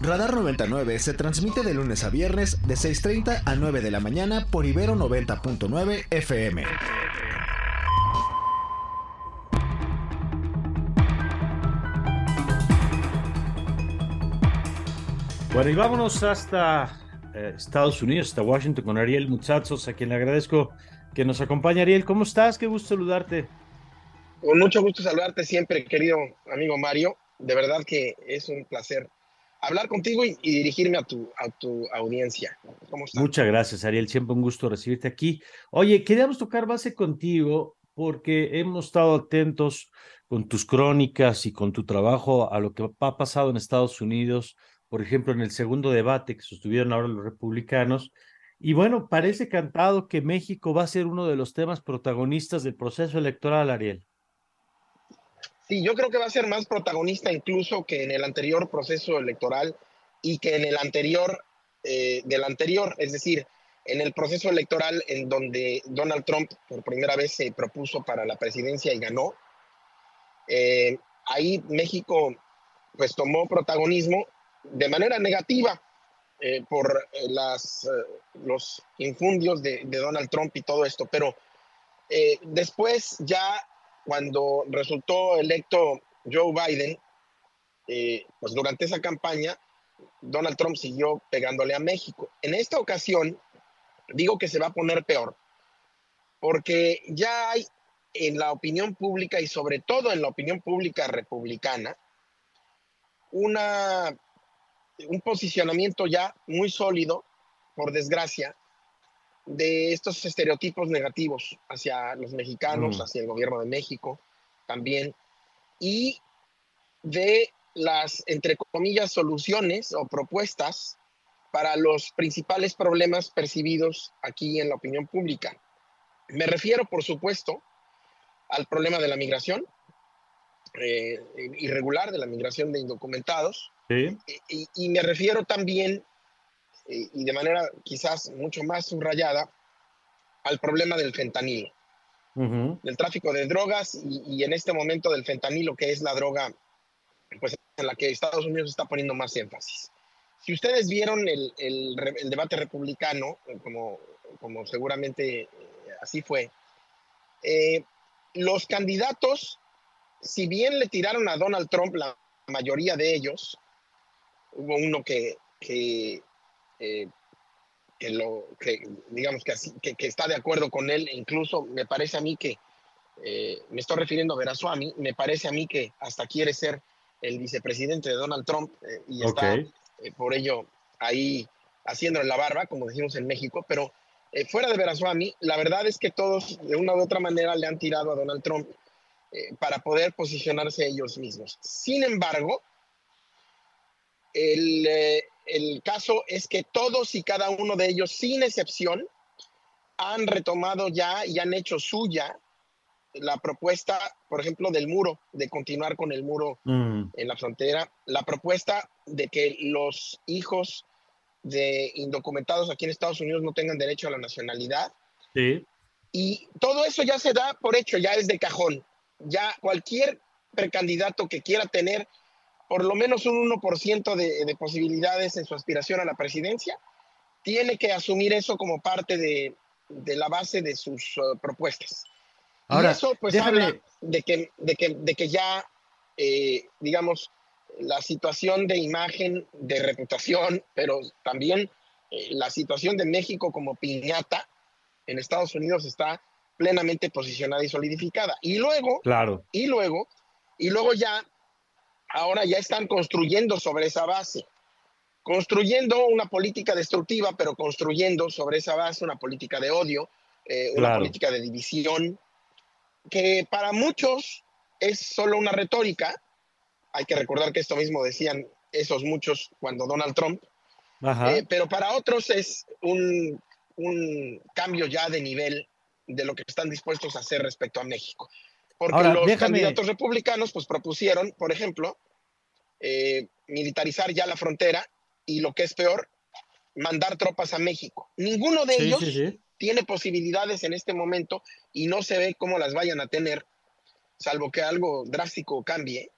Radar 99 se transmite de lunes a viernes de 6.30 a 9 de la mañana por Ibero 90.9 FM. Bueno, y vámonos hasta eh, Estados Unidos, hasta Washington con Ariel Muchachos, a quien le agradezco que nos acompañe. Ariel, ¿cómo estás? Qué gusto saludarte. Con mucho gusto saludarte siempre, querido amigo Mario. De verdad que es un placer hablar contigo y, dirigirme a tu, a tu audiencia. Muchas gracias, Ariel. Siempre un gusto recibirte aquí. Oye, queríamos tocar base contigo porque hemos estado atentos con tus crónicas y con tu trabajo a lo que ha pasado en Estados Unidos por ejemplo, en el segundo debate que sostuvieron ahora los republicanos. Y bueno, parece cantado que México va a ser uno de los temas protagonistas del proceso electoral, Ariel. Sí, yo creo que va a ser más protagonista incluso que en el anterior proceso electoral y que en el anterior eh, del anterior, es decir, en el proceso electoral en donde Donald Trump por primera vez se propuso para la presidencia y ganó. Eh, ahí México pues tomó protagonismo de manera negativa eh, por eh, las, eh, los infundios de, Donald Trump y todo esto, pero después ya cuando resultó electo Joe Biden, pues durante esa campaña, Donald Trump siguió pegándole a México. En esta ocasión, digo que se va a poner peor, porque ya hay en la opinión pública y sobre todo en la opinión pública republicana, una un posicionamiento ya muy sólido, por desgracia, de estos estereotipos negativos hacia los mexicanos, mm. hacia el gobierno de México también, y de las, entre comillas, soluciones o propuestas para los principales problemas percibidos aquí en la opinión pública. Me refiero, por supuesto, al problema de la migración eh, irregular, de la migración de indocumentados, y, me refiero también, eh, y de manera quizás mucho más subrayada, al problema del fentanilo, del tráfico de drogas y, en este momento del fentanilo, que es la droga pues, en la que Estados Unidos está poniendo más énfasis. Si ustedes vieron el, el, debate republicano, como, como seguramente eh, así fue, eh, los candidatos, si bien le tiraron a Donald Trump la mayoría de ellos, hubo uno que, que, eh, que lo, que, digamos que, así, que, que, está de acuerdo con él, incluso me parece a mí que, eh, me estoy refiriendo a Verasuami, me parece a mí que hasta quiere ser el vicepresidente de Donald Trump eh, y está por ello ahí haciendo la barba, como decimos en México, pero fuera de Verasuami, la verdad es que todos de una u otra manera le han tirado a Donald Trump para poder posicionarse ellos mismos. Sin embargo, eh, el, caso es que todos y cada uno de ellos, sin excepción, han retomado ya y han hecho suya la propuesta, por ejemplo, del muro, de continuar con el muro mm. en la frontera, la propuesta de que los hijos de indocumentados aquí en Estados Unidos no tengan derecho a la nacionalidad. Y todo eso ya se da por hecho, ya es de cajón. Ya cualquier precandidato que quiera tener por lo menos un 1% de, de posibilidades en su aspiración a la presidencia, tiene que asumir eso como parte de, de la base de sus uh, propuestas. Ahora, y eso pues habla de que, de que, de que ya, eh, digamos, la situación de imagen, de reputación, pero también eh, la situación de México como piñata en Estados Unidos está plenamente posicionada y solidificada. Y luego, claro. y luego, y luego ya ahora ya están construyendo sobre esa base, construyendo una política destructiva, pero construyendo sobre esa base una política de odio, eh, una política de división, que para muchos es solo una retórica. Hay que recordar que esto mismo decían esos muchos cuando Donald Trump, eh, pero para otros es un, un cambio ya de nivel de lo que están dispuestos a hacer respecto a México. Porque los candidatos republicanos pues propusieron, por ejemplo, eh, militarizar ya la frontera y lo que es peor, mandar tropas a México. Ninguno de ellos tiene posibilidades en este momento y no se ve cómo las vayan a tener, salvo que algo drástico cambie,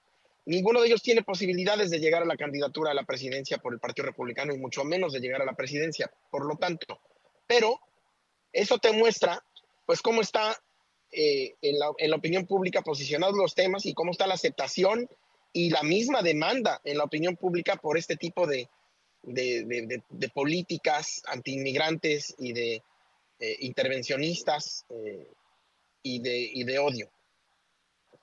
ninguno de ellos tiene posibilidades de llegar a la candidatura a la presidencia por el Partido Republicano y mucho menos de llegar a la presidencia. Por lo tanto, pero eso te muestra, pues, cómo está eh, en, la, opinión pública posicionados los temas y cómo está la aceptación y la misma demanda en la opinión pública por este tipo de, de, políticas antiinmigrantes y de eh, intervencionistas eh, y, de, y de odio.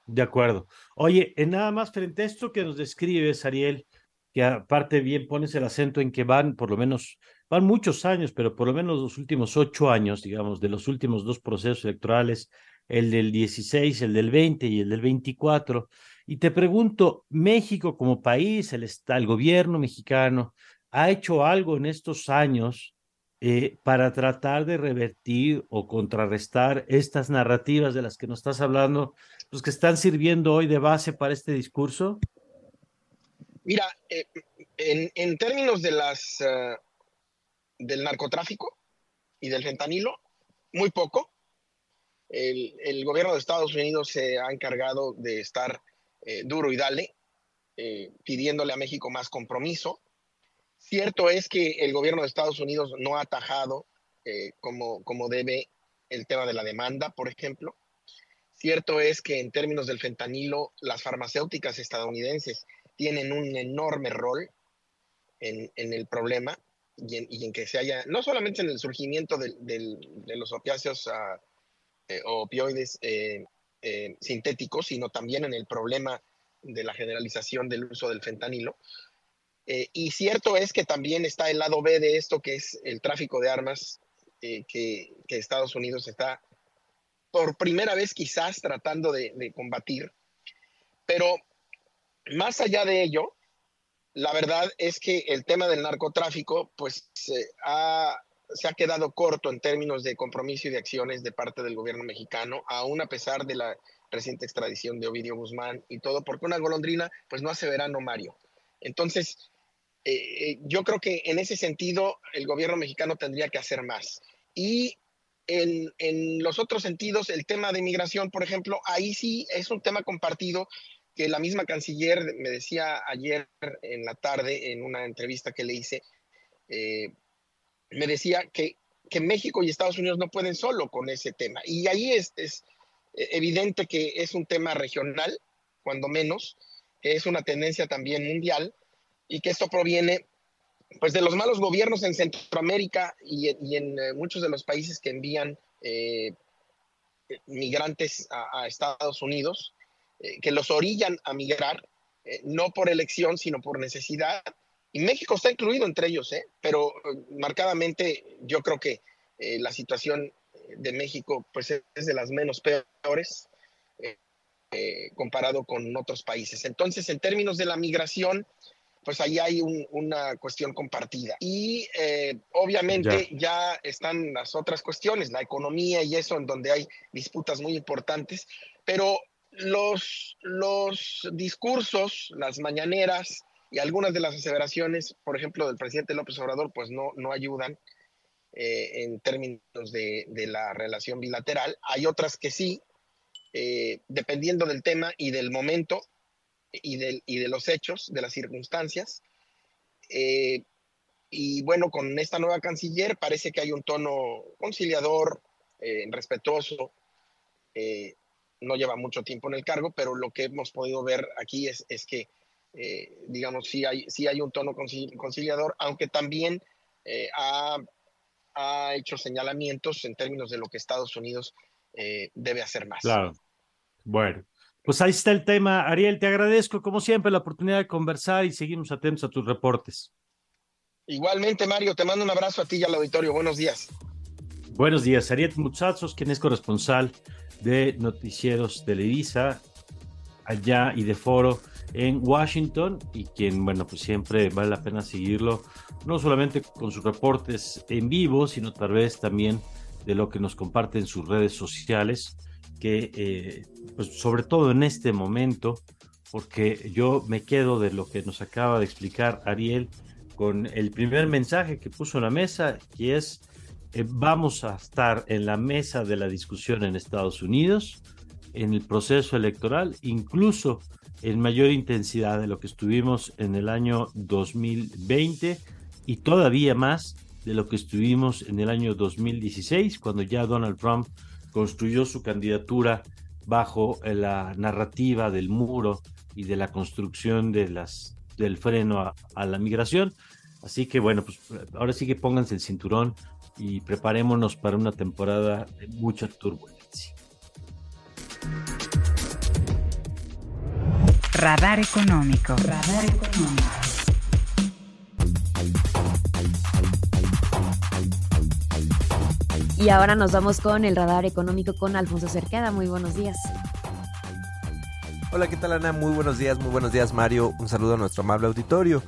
De acuerdo. Oye, en nada más frente a esto que nos describes, Ariel, que aparte bien pones el acento en que van por lo menos, van muchos años, pero por lo menos los últimos ocho años, digamos, de los últimos dos procesos electorales, el del 16, el del 20 y el del 24. Y te pregunto, México como país, el, el gobierno mexicano, ¿ha hecho algo en estos años eh, para tratar de revertir o contrarrestar estas narrativas de las que nos estás hablando, los que están sirviendo hoy de base para este discurso? Mira, eh, en, términos de las, eh, del narcotráfico y del fentanilo, muy poco. El, gobierno de Estados Unidos se ha encargado de estar duro y dale, pidiéndole a México más compromiso. Cierto es que el gobierno de Estados Unidos no ha atajado eh, como, como debe el tema de la demanda, por ejemplo. Cierto es que en términos del fentanilo, las farmacéuticas estadounidenses tienen un enorme rol en, el problema y en, que se haya, no solamente en el surgimiento de, los opiáceos uh, opioides eh, sintéticos, sino también en el problema de la generalización del uso del fentanilo. Eh, y cierto es que también está el lado B de esto, que es el tráfico de armas eh, que, Estados Unidos está por primera vez quizás tratando de, combatir. Pero más allá de ello, la verdad es que el tema del narcotráfico pues se ha, se ha quedado corto en términos de compromiso y de acciones de parte del gobierno mexicano, aún a pesar de la reciente extradición de Ovidio Guzmán y todo, porque una golondrina pues no hace verano, Mario. Entonces, eh, eh, yo creo que en ese sentido el gobierno mexicano tendría que hacer más. Y en, los otros sentidos, el tema de migración, por ejemplo, ahí sí es un tema compartido que la misma canciller me decía ayer en la tarde en una entrevista que le hice, eh, me decía que, que, México y Estados Unidos no pueden solo con ese tema. Y ahí es, es evidente que es un tema regional, cuando menos, que es una tendencia también mundial y que esto proviene pues de los malos gobiernos en Centroamérica y, en eh, muchos de los países que envían eh, migrantes a, Estados Unidos, eh, que los orillan a migrar, no por elección, sino por necesidad. Y México está incluido entre ellos, pero marcadamente yo creo que la situación de México pues, es de las menos peores comparado con otros países. Entonces, en términos de la migración, pues ahí hay una cuestión compartida. Y eh, obviamente ya. están las otras cuestiones, la economía y eso, en donde hay disputas muy importantes, pero los, los discursos, las mañaneras y algunas de las aseveraciones, por ejemplo, del presidente López Obrador, pues no, no ayudan eh, en términos de, de, la relación bilateral. Hay otras que sí, eh, dependiendo del tema y del momento, y de, y de los hechos, de las circunstancias. Eh, y bueno, con esta nueva canciller parece que hay un tono conciliador, eh, respetuoso. Eh, no lleva mucho tiempo en el cargo, pero lo que hemos podido ver aquí es, es que, digamos, sí hay, sí hay un tono conciliador, aunque también ha, ha, hecho señalamientos en términos de lo que Estados Unidos debe hacer más. Claro. Bueno, pues ahí está el tema. Ariel, te agradezco como siempre la oportunidad de conversar y seguimos atentos a tus reportes. Igualmente, Mario, te mando un abrazo a ti y al auditorio. Buenos días. Buenos días, Ariel Muchachos, quien es corresponsal de Noticieros Televisa allá y de Foro en Washington y quien, bueno, pues siempre vale la pena seguirlo, no solamente con sus reportes en vivo, sino tal vez también de lo que nos comparte en sus redes sociales que, eh, pues sobre todo en este momento, porque yo me quedo de lo que nos acaba de explicar Ariel con el primer mensaje que puso en la mesa, que es, eh, vamos a estar en la mesa de la discusión en Estados Unidos, en el proceso electoral, incluso en mayor intensidad de lo que estuvimos en el año 2020 y todavía más de lo que estuvimos en el año 2016, cuando ya Donald Trump construyó su candidatura bajo la narrativa del muro y de la construcción del freno a, la migración. Así que bueno, pues ahora sí que pónganse el cinturón y preparémonos para una temporada de mucha turbulencia. Radar económico. Radar económico. Y ahora nos vamos con el radar económico con Alfonso Cerqueda. Muy buenos días. Hola, ¿qué tal Ana? Muy buenos días, muy buenos días Mario. Un saludo a nuestro amable auditorio.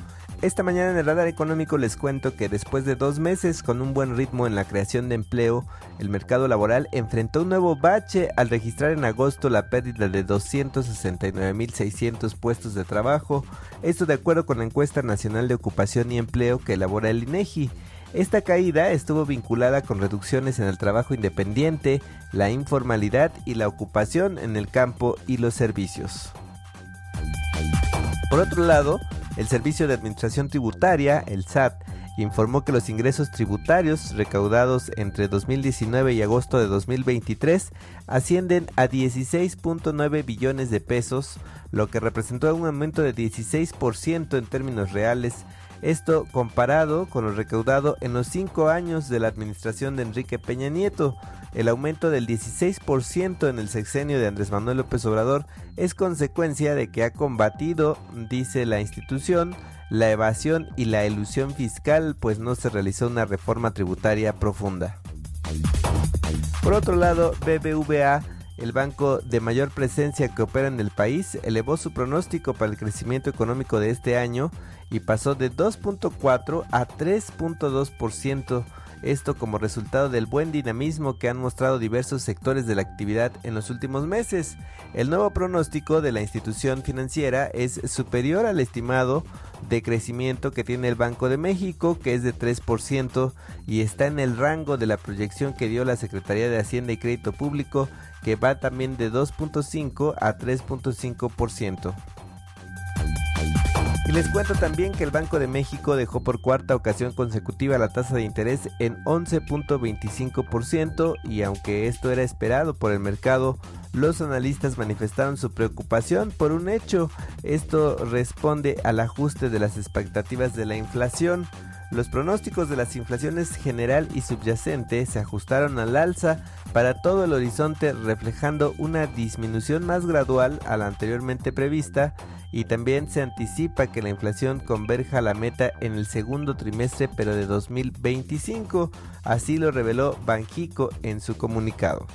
Esta mañana en el radar económico les cuento que después de dos meses con un buen ritmo en la creación de empleo, el mercado laboral enfrentó un nuevo bache al registrar en agosto la pérdida de 269.600 puestos de trabajo, esto de acuerdo con la encuesta nacional de ocupación y empleo que elabora el INEGI. Esta caída estuvo vinculada con reducciones en el trabajo independiente, la informalidad y la ocupación en el campo y los servicios. Por otro lado, el Servicio de Administración Tributaria, el SAT, informó que los ingresos tributarios recaudados entre 2019 y agosto de 2023 ascienden a 16.9 billones de pesos, lo que representó un aumento de 16% en términos reales esto comparado con lo recaudado en los cinco años de la administración de Enrique Peña Nieto. El aumento del 16% en el sexenio de Andrés Manuel López Obrador es consecuencia de que ha combatido, dice la institución, la evasión y la ilusión fiscal, pues no se realizó una reforma tributaria profunda. Por otro lado, BBVA el banco de mayor presencia que opera en el país elevó su pronóstico para el crecimiento económico de este año y pasó de 2.4 a 3.2%, esto como resultado del buen dinamismo que han mostrado diversos sectores de la actividad en los últimos meses. El nuevo pronóstico de la institución financiera es superior al estimado de crecimiento que tiene el Banco de México, que es de 3%, y está en el rango de la proyección que dio la Secretaría de Hacienda y Crédito Público, que va también de 2.5 a 3.5%. Y les cuento también que el Banco de México dejó por cuarta ocasión consecutiva la tasa de interés en 11.25% y aunque esto era esperado por el mercado, los analistas manifestaron su preocupación por un hecho. Esto responde al ajuste de las expectativas de la inflación. Los pronósticos de las inflaciones general y subyacente se ajustaron al alza para todo el horizonte reflejando una disminución más gradual a la anteriormente prevista y también se anticipa que la inflación converja a la meta en el segundo trimestre pero de 2025, así lo reveló Banjico en su comunicado.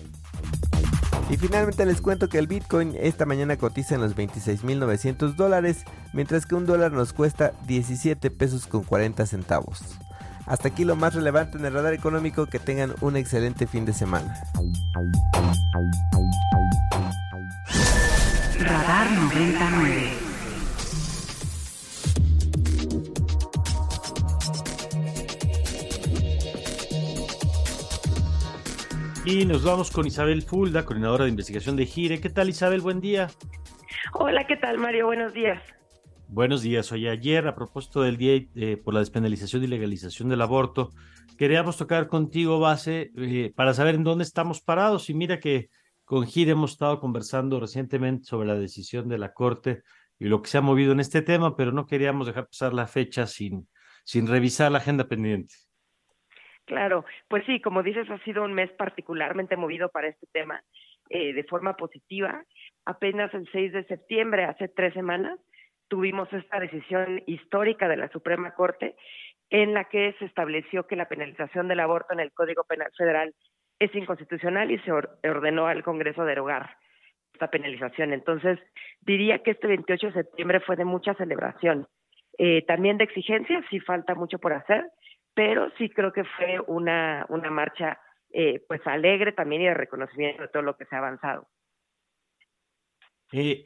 Y finalmente les cuento que el Bitcoin esta mañana cotiza en los 26.900 dólares, mientras que un dólar nos cuesta 17 pesos con 40 centavos. Hasta aquí lo más relevante en el radar económico, que tengan un excelente fin de semana. Radar 99. Y nos vamos con Isabel Fulda, coordinadora de investigación de Gire. ¿Qué tal Isabel? Buen día. Hola, ¿qué tal Mario? Buenos días. Buenos días. Hoy ayer, a propósito del día eh, por la despenalización y legalización del aborto, queríamos tocar contigo base eh, para saber en dónde estamos parados. Y mira que con Gire hemos estado conversando recientemente sobre la decisión de la Corte y lo que se ha movido en este tema, pero no queríamos dejar pasar la fecha sin, sin revisar la agenda pendiente. Claro, pues sí, como dices, ha sido un mes particularmente movido para este tema eh, de forma positiva. Apenas el 6 de septiembre, hace tres semanas, tuvimos esta decisión histórica de la Suprema Corte en la que se estableció que la penalización del aborto en el Código Penal Federal es inconstitucional y se ordenó al Congreso derogar esta penalización. Entonces, diría que este 28 de septiembre fue de mucha celebración, eh, también de exigencia, sí falta mucho por hacer, pero sí creo que fue una, una marcha eh, pues alegre también y de reconocimiento de todo lo que se ha avanzado. Eh,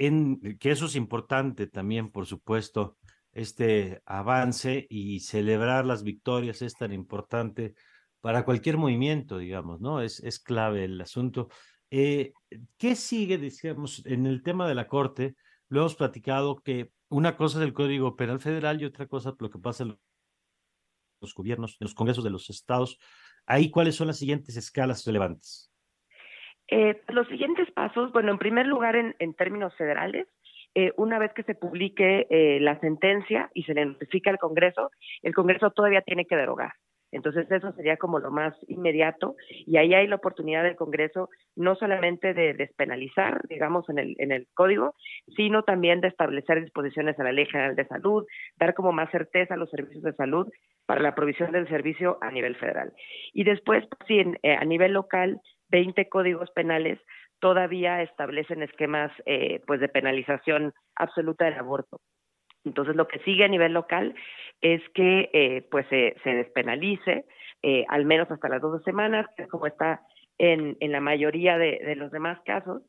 que eso es importante también, por supuesto, este avance y celebrar las victorias es tan importante para cualquier movimiento, digamos, ¿no? Es, es clave el asunto. Eh, ¿Qué sigue, decíamos, en el tema de la Corte? lo hemos platicado que una cosa es el Código Penal Federal y otra cosa lo que pasa en los gobiernos, en los congresos de los estados. Ahí, ¿cuáles son las siguientes escalas relevantes? Eh, los siguientes pasos, bueno, en primer lugar, en, en términos federales, eh, una vez que se publique eh, la sentencia y se le notifica al Congreso, el Congreso todavía tiene que derogar. Entonces eso sería como lo más inmediato y ahí hay la oportunidad del Congreso no solamente de despenalizar, digamos, en el, en el código, sino también de establecer disposiciones a la Ley General de Salud, dar como más certeza a los servicios de salud para la provisión del servicio a nivel federal. Y después, pues, sí, eh, a nivel local, 20 códigos penales todavía establecen esquemas eh, pues de penalización absoluta del aborto. Entonces, lo que sigue a nivel local es que eh, pues se, despenalice, eh, al menos hasta las 12 semanas, que es como está en, la mayoría de, de, los demás casos.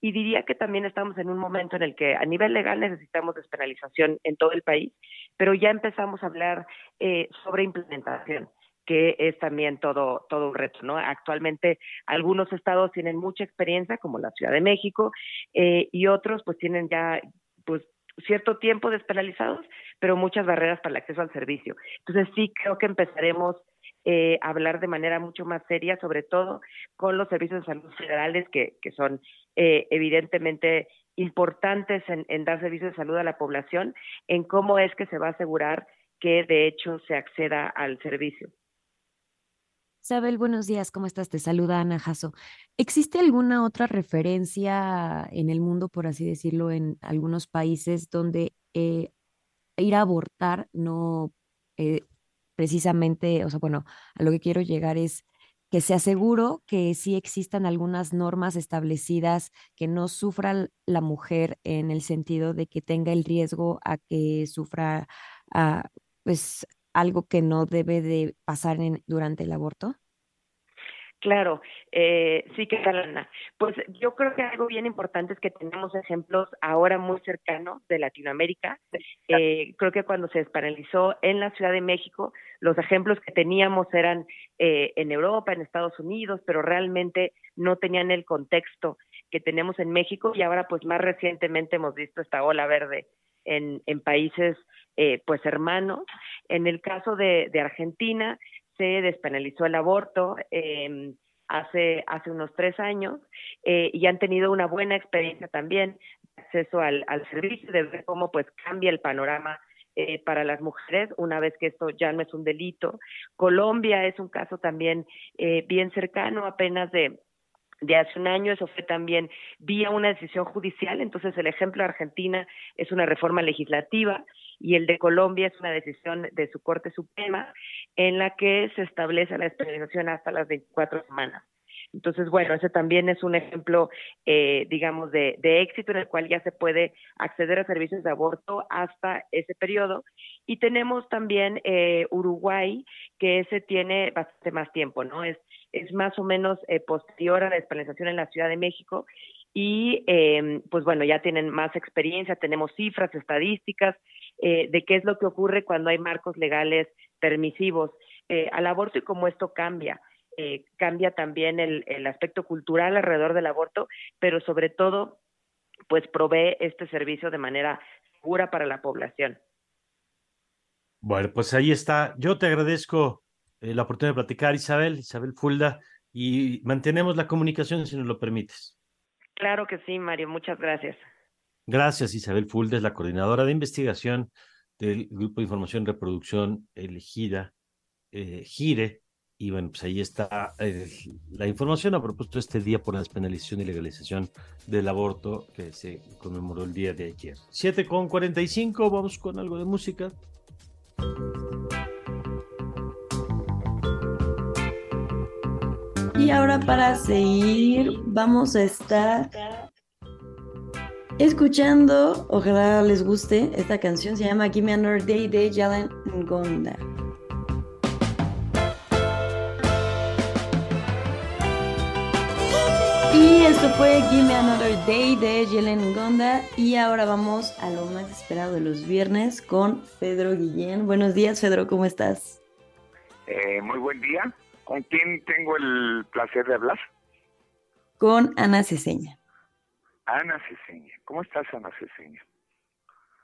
Y diría que también estamos en un momento en el que a nivel legal necesitamos despenalización en todo el país, pero ya empezamos a hablar eh, sobre implementación que es también todo, todo un reto, ¿no? Actualmente algunos estados tienen mucha experiencia, como la Ciudad de México, eh, y otros pues tienen ya pues cierto tiempo despenalizados, pero muchas barreras para el acceso al servicio. Entonces sí creo que empezaremos eh, a hablar de manera mucho más seria, sobre todo con los servicios de salud federales, que, que son eh, evidentemente importantes en, en dar servicios de salud a la población, en cómo es que se va a asegurar que de hecho se acceda al servicio. Isabel, buenos días, ¿cómo estás? Te saluda Ana Jasso. ¿Existe alguna otra referencia en el mundo, por así decirlo, en algunos países donde eh, ir a abortar no eh, precisamente, o sea, bueno, a lo que quiero llegar es que se aseguro que sí existan algunas normas establecidas que no sufra la mujer en el sentido de que tenga el riesgo a que sufra ah, pues algo que no debe de pasar en, durante el aborto? Claro, eh, sí que Ana. Pues yo creo que algo bien importante es que tenemos ejemplos ahora muy cercanos de Latinoamérica. Eh, creo que cuando se despenalizó en la Ciudad de México, los ejemplos que teníamos eran eh, en Europa, en Estados Unidos, pero realmente no tenían el contexto que tenemos en México y ahora pues más recientemente hemos visto esta ola verde en, en países eh, pues hermanos. En el caso de, de Argentina se despenalizó el aborto eh, hace, hace unos tres años eh, y han tenido una buena experiencia también de acceso al, al servicio, de ver cómo pues cambia el panorama eh, para las mujeres una vez que esto ya no es un delito. Colombia es un caso también eh, bien cercano, apenas de de hace un año, eso fue también vía una decisión judicial, entonces el ejemplo de Argentina es una reforma legislativa y el de Colombia es una decisión de su Corte Suprema en la que se establece la esterilización hasta las 24 semanas. Entonces, bueno, ese también es un ejemplo, eh, digamos, de, de, éxito en el cual ya se puede acceder a servicios de aborto hasta ese periodo. Y tenemos también eh, Uruguay, que ese tiene bastante más tiempo, ¿no? Es es más o menos eh, posterior a la despenalización en la Ciudad de México y eh, pues bueno, ya tienen más experiencia, tenemos cifras, estadísticas eh, de qué es lo que ocurre cuando hay marcos legales permisivos eh, al aborto y cómo esto cambia. Eh, cambia también el, el aspecto cultural alrededor del aborto, pero sobre todo, pues provee este servicio de manera segura para la población. Bueno, pues ahí está. Yo te agradezco eh, la oportunidad de platicar, Isabel, Isabel Fulda, y mantenemos la comunicación si nos lo permites. Claro que sí, Mario, muchas gracias. Gracias, Isabel Fulda, es la coordinadora de investigación del Grupo de Información y Reproducción Elegida, eh, GIRE, y bueno, pues ahí está eh, la información a propósito de este día por la despenalización y legalización del aborto que se conmemoró el día de ayer. 7 con 45, vamos con algo de música. Y ahora para seguir vamos a estar escuchando, ojalá les guste, esta canción se llama Give Me Another Day de Jalen Ngonda. Y esto fue Give Me Another Day de Jelen Gonda. Y ahora vamos a lo más esperado de los viernes con Pedro Guillén. Buenos días, Pedro, ¿cómo estás? Eh, muy buen día. ¿Con quién tengo el placer de hablar? Con Ana Ceseña. Ana Ceseña. ¿Cómo estás, Ana Ceseña?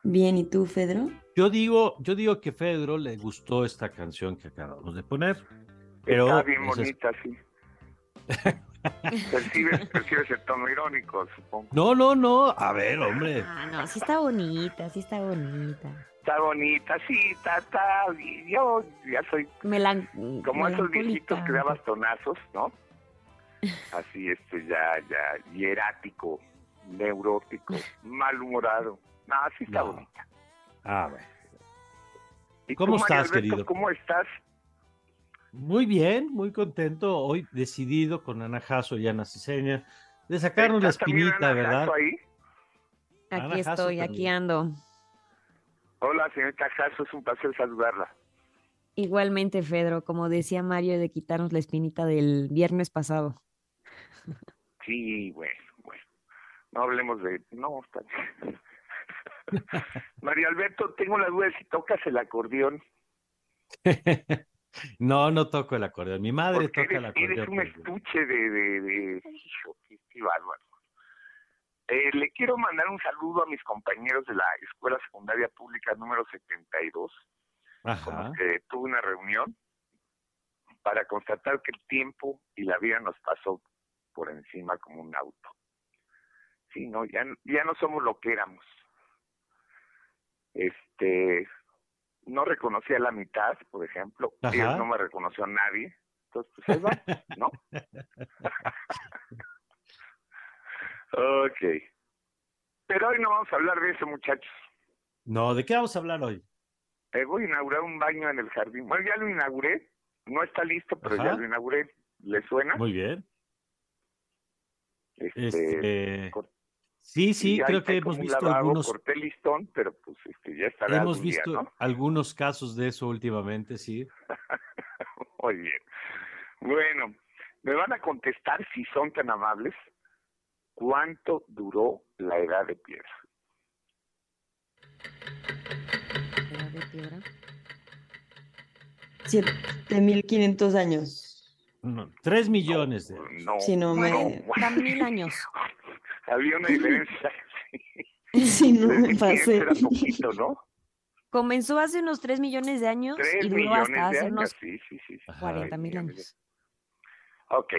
Bien, ¿y tú, Fedro? Yo digo, yo digo que Fedro le gustó esta canción que acabamos de poner. Pero Está bien es- bonita, sí. percibes, percibes el tono irónico, supongo. No, no, no. A ver, hombre. Ah, no, sí está bonita, sí está bonita. Está bonita, sí, está, está. y Yo ya soy Melan como esos viejitos que da bastonazos, ¿no? Así, este, ya, ya, hierático, neurótico, malhumorado. No, sí está No. bonita. A ver. ¿Y ¿Cómo tú, estás, Alberto, querido? ¿Cómo estás? Muy bien, muy contento. Hoy decidido con Ana Jasso y Ana Ciseña de sacarnos la ¿Estás también, espinita, ¿verdad? Ana Aquí Jasso estoy, aquí también. ando. Hola, señorita Jasso, es un placer saludarla. Igualmente, Fedro, como decía Mario, de quitarnos la espinita del viernes pasado. Sí, bueno, bueno. No hablemos de... No, está bien. María Alberto, tengo la duda de si tocas el acordeón. no, no toco el acordeón. Mi madre Porque toca el eres, eres acordeón. un estuche de... de, de... Hijo, qué, qué bárbaro. Eh, le quiero mandar un saludo a mis compañeros de la Escuela Secundaria Pública número 72, con Ajá. los que tuve una reunión para constatar que el tiempo y la vida nos pasó por encima como un auto. Sí, no, ya, ya no somos lo que éramos. Este, no reconocí a la mitad, por ejemplo, Ajá. ellos no me reconoció a nadie, entonces pues ahí va, ¿no? ok. Pero hoy no vamos a hablar de eso, muchachos. No, ¿de qué vamos a hablar hoy? Eh, voy a inaugurar un baño en el jardín. Bueno, ya lo inauguré. No está listo, pero Ajá. ya lo inauguré. ¿Le suena? Muy bien. Este, Este, sí, sí, creo que hemos visto lavabo, algunos, Corté listón, pero pues este, ya estará hemos algún día, visto ¿no? algunos casos de eso últimamente, sí. Muy bien. Bueno, me van a contestar, si son tan amables, ¿cuánto duró la edad de piedra? ¿Era de piedra? 7500 años. No, tres millones de No, Si no me- Dan mil años. Había una diferencia. Si no me 3.500 pasé. Era poquito, ¿no? Comenzó hace unos 3 millones de años y duró millones hasta hace años, unos sí, sí, sí. sí. Ajá. 40 mil años. Ok.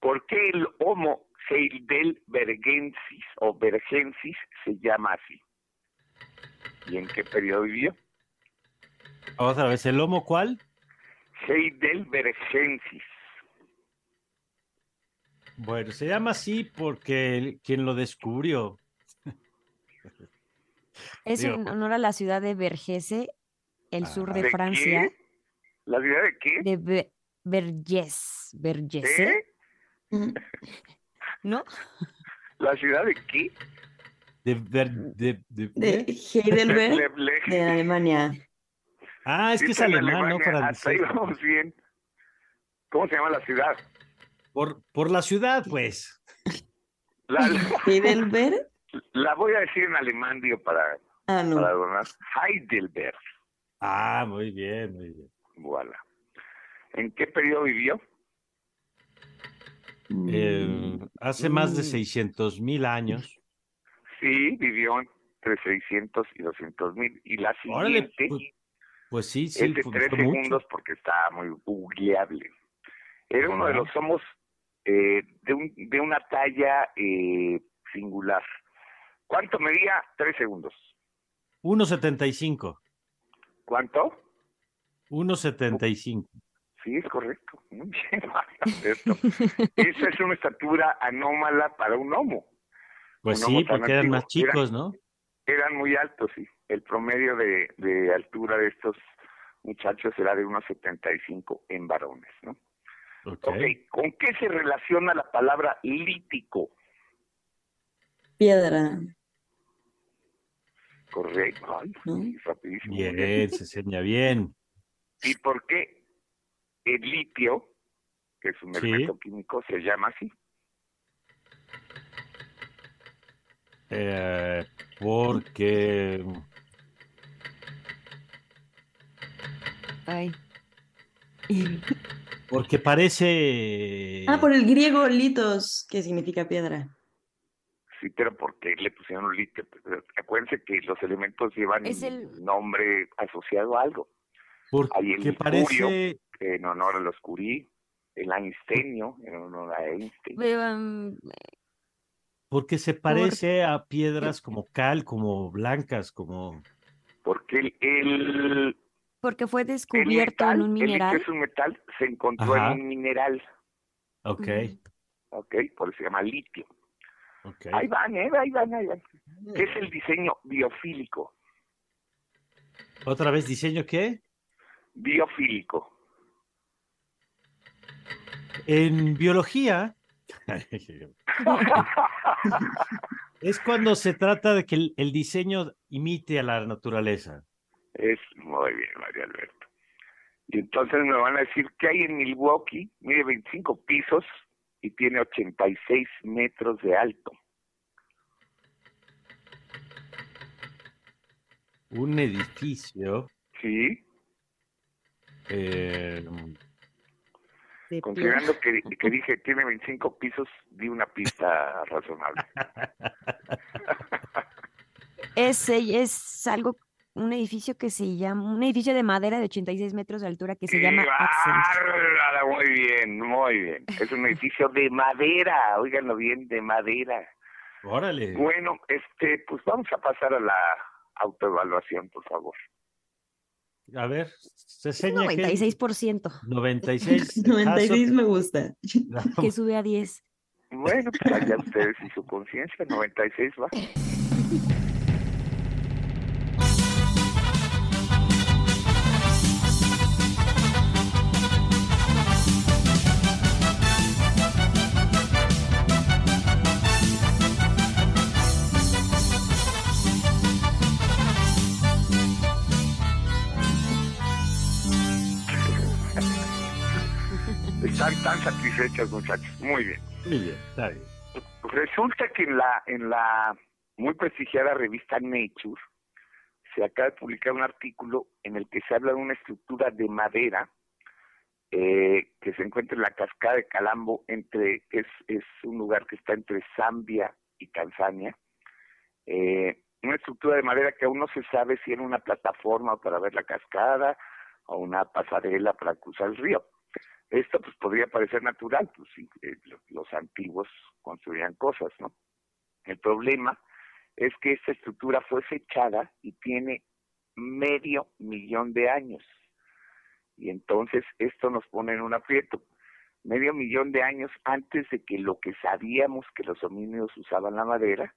¿Por qué el Homo heidelbergensis o bergensis se llama así? ¿Y en qué periodo vivió? Otra vez, ¿el lomo cuál? Heidelbergensis. Bueno, se llama así porque el- quien lo descubrió. Es Digo, en honor a la ciudad de Vergese, el sur de ¿De Francia, qué? ¿La ciudad de qué? de Be- Vergese, ¿Eh? ¿No? ¿La ciudad de qué? De, ver- de- de- De ¿eh? Heidelberg, de Alemania. Ah, es que es alemán, ¿no? Alemania, Hasta ahí vamos bien. ¿Cómo se llama la ciudad? Por, por la ciudad, pues. La, Heidelberg. la voy a decir en alemán, digo, para, Ah, no. para donar. Heidelberg. Ah, muy bien, muy bien. Voilà. ¿En qué periodo vivió? Eh, hace más de Mm. 600 mil años. Sí, vivió entre 600 y 200 mil. Y la Órale, siguiente pues, pues sí, sí. es de fue- tres mucho. segundos porque está muy googleable. Era uno de los homos eh, de, un, de una talla eh, singular. ¿Cuánto medía? Tres segundos. 1.75. ¿Cuánto? 1.75. Sí, es correcto. Muy bien, Alberto. Esa es una estatura anómala para un homo. Pues Un sí, porque eran más antiguo. Chicos, ¿no? Eran muy altos, sí. El promedio de, de altura de estos muchachos era de unos 75 en varones, ¿no? Ok. Ok, ¿con qué se relaciona la palabra lítico? Piedra. Correcto. Ay, ¿no? sí, rapidísimo. Bien, se enseña bien. ¿Y por qué el litio, que es un Sí. elemento químico, se llama así? Eh, porque Ay. porque parece Ah, por el griego litos, que significa piedra. litio porque le pusieron litio. Acuérdense que los elementos llevan Es el- nombre asociado a algo. Hay el Porque mercurio, parece, en honor a los Curie, el einsteinio, en honor a Einstein. Mm, porque se parece a piedras como cal, como blancas, como... Porque el, el, porque fue el descubierto metal, en un el mineral. es un metal, se encontró Ajá. en un mineral, Ok, ¿ok? Por eso se llama litio. Ahí van, ¿eh? Ahí van, ahí van. ¿Qué es el diseño biofílico? ¿Otra vez diseño qué? Biofílico. En biología es cuando se trata de que el, el diseño imite a la naturaleza. Es muy bien, María Alberto. Y entonces me van a decir que hay en Milwaukee, mide 25 pisos y tiene 86 metros de alto. Un edificio Sí, eh, considerando que, que dije tiene 25 pisos, di una pista razonable. Es, es algo, un edificio que se llama, un edificio de madera de 86 metros de altura que se ¡Qué llama Accent. Muy bien, muy bien. Es un edificio de madera, óiganlo bien, de madera. órale. Bueno, este, pues vamos a pasar a la autoevaluación, por favor. A ver, se Es seña que 96%, 96. 96 me gusta. Que sube a 10. Bueno, pues allá ustedes y su conciencia, 96 va. Están tan satisfechos, muchachos. Muy bien. Muy bien, está bien. Resulta que en la, en la muy prestigiada revista Nature se acaba de publicar un artículo en el que se habla de una estructura de madera eh, que se encuentra en la cascada de Calambo, entre, es, es un lugar que está entre Zambia y Tanzania. Eh, una estructura de madera que aún no se sabe si era una plataforma para ver la cascada o una pasarela para cruzar el río. Esto pues podría parecer natural, pues eh, lo- los antiguos construían cosas, ¿no? El problema es que esta estructura fue fechada y tiene medio millón de años. Y entonces esto nos pone en un aprieto. Medio millón de años antes de que lo que sabíamos que los homínidos usaban la madera,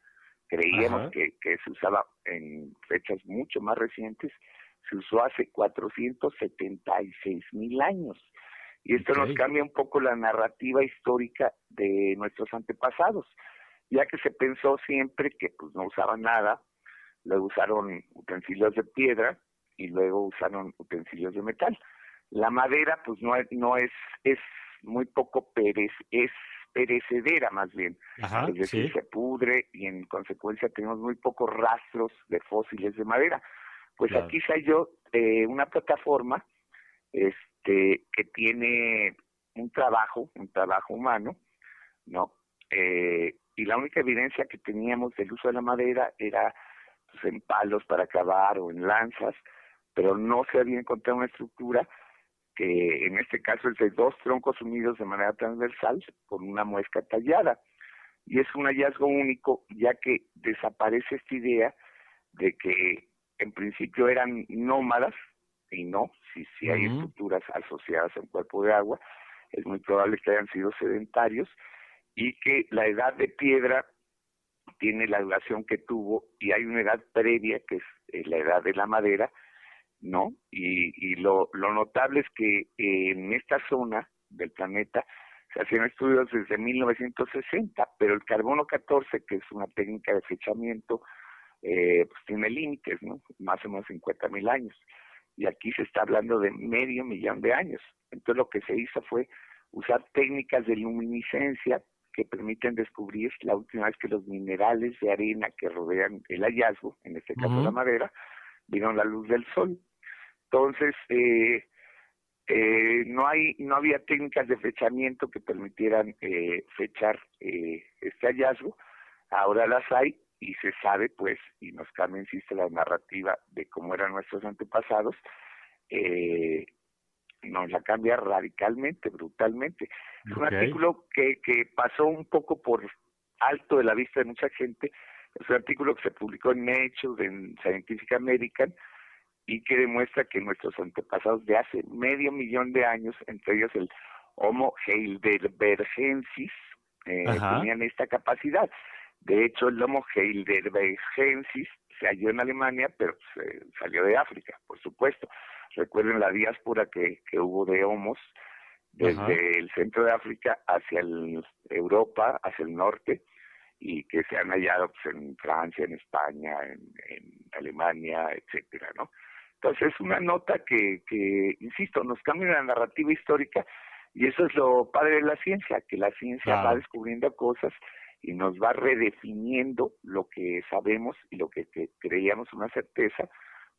creíamos que se usaba en fechas mucho más recientes, se usó hace 476 mil años. Y esto nos cambia un poco la narrativa histórica de nuestros antepasados, ya que se pensó siempre que pues no usaban nada, luego usaron utensilios de piedra y luego usaron utensilios de metal. La madera pues no es, no es, es muy poco perez, es perecedera más bien, Ajá, es decir, sí. se pudre y en consecuencia tenemos muy pocos rastros de fósiles de madera. Pues Claro. aquí se halló eh, una plataforma que tiene un trabajo, un trabajo humano, ¿no? Eh, y la única evidencia que teníamos del uso de la madera era pues, en palos para cavar o en lanzas, pero no se había encontrado una estructura que en este caso es de dos troncos unidos de manera transversal con una muesca tallada. Y es un hallazgo único ya que desaparece esta idea de que en principio eran nómadas, y no, si, si hay estructuras asociadas a un cuerpo de agua, es muy probable que hayan sido sedentarios y que la edad de piedra tiene la duración que tuvo y hay una edad previa que es la edad de la madera, ¿no? Y, y lo, lo notable es que eh, en esta zona del planeta se hacían estudios desde 1960, pero el carbono 14, que es una técnica de fechamiento, eh, pues tiene límites, ¿no? Más o menos 50 mil años. Y aquí se está hablando de medio millón de años. Entonces lo que se hizo fue usar técnicas de luminiscencia que permiten descubrir la última vez que los minerales de arena que rodean el hallazgo, en este caso la madera, vieron la luz del sol. Entonces, eh, eh, no hay no había técnicas de fechamiento que permitieran eh, fechar eh, este hallazgo Ahora las hay y se sabe, pues, y nos cambia, insiste, la narrativa de cómo eran nuestros antepasados, eh, nos la cambia radicalmente, brutalmente. Es un artículo que, que pasó un poco por alto de la vista de mucha gente. Es un artículo que se publicó en Nature, en Scientific American, y que demuestra que nuestros antepasados de hace medio millón de años, entre ellos el Homo heidelbergensis, eh, tenían esta capacidad. De hecho, el Homo heidelbergensis se halló en Alemania, pero salió de África, por supuesto. Recuerden la diáspora que, que hubo de homos desde el centro de África hacia el, Europa, hacia el norte, y que se han hallado pues, en Francia, en España, en, en Alemania, etcétera, ¿no? Entonces es una nota que, que, insisto, nos cambia la narrativa histórica y eso es lo padre de la ciencia, que la ciencia va descubriendo cosas y nos va redefiniendo lo que sabemos y lo que, creíamos una certeza,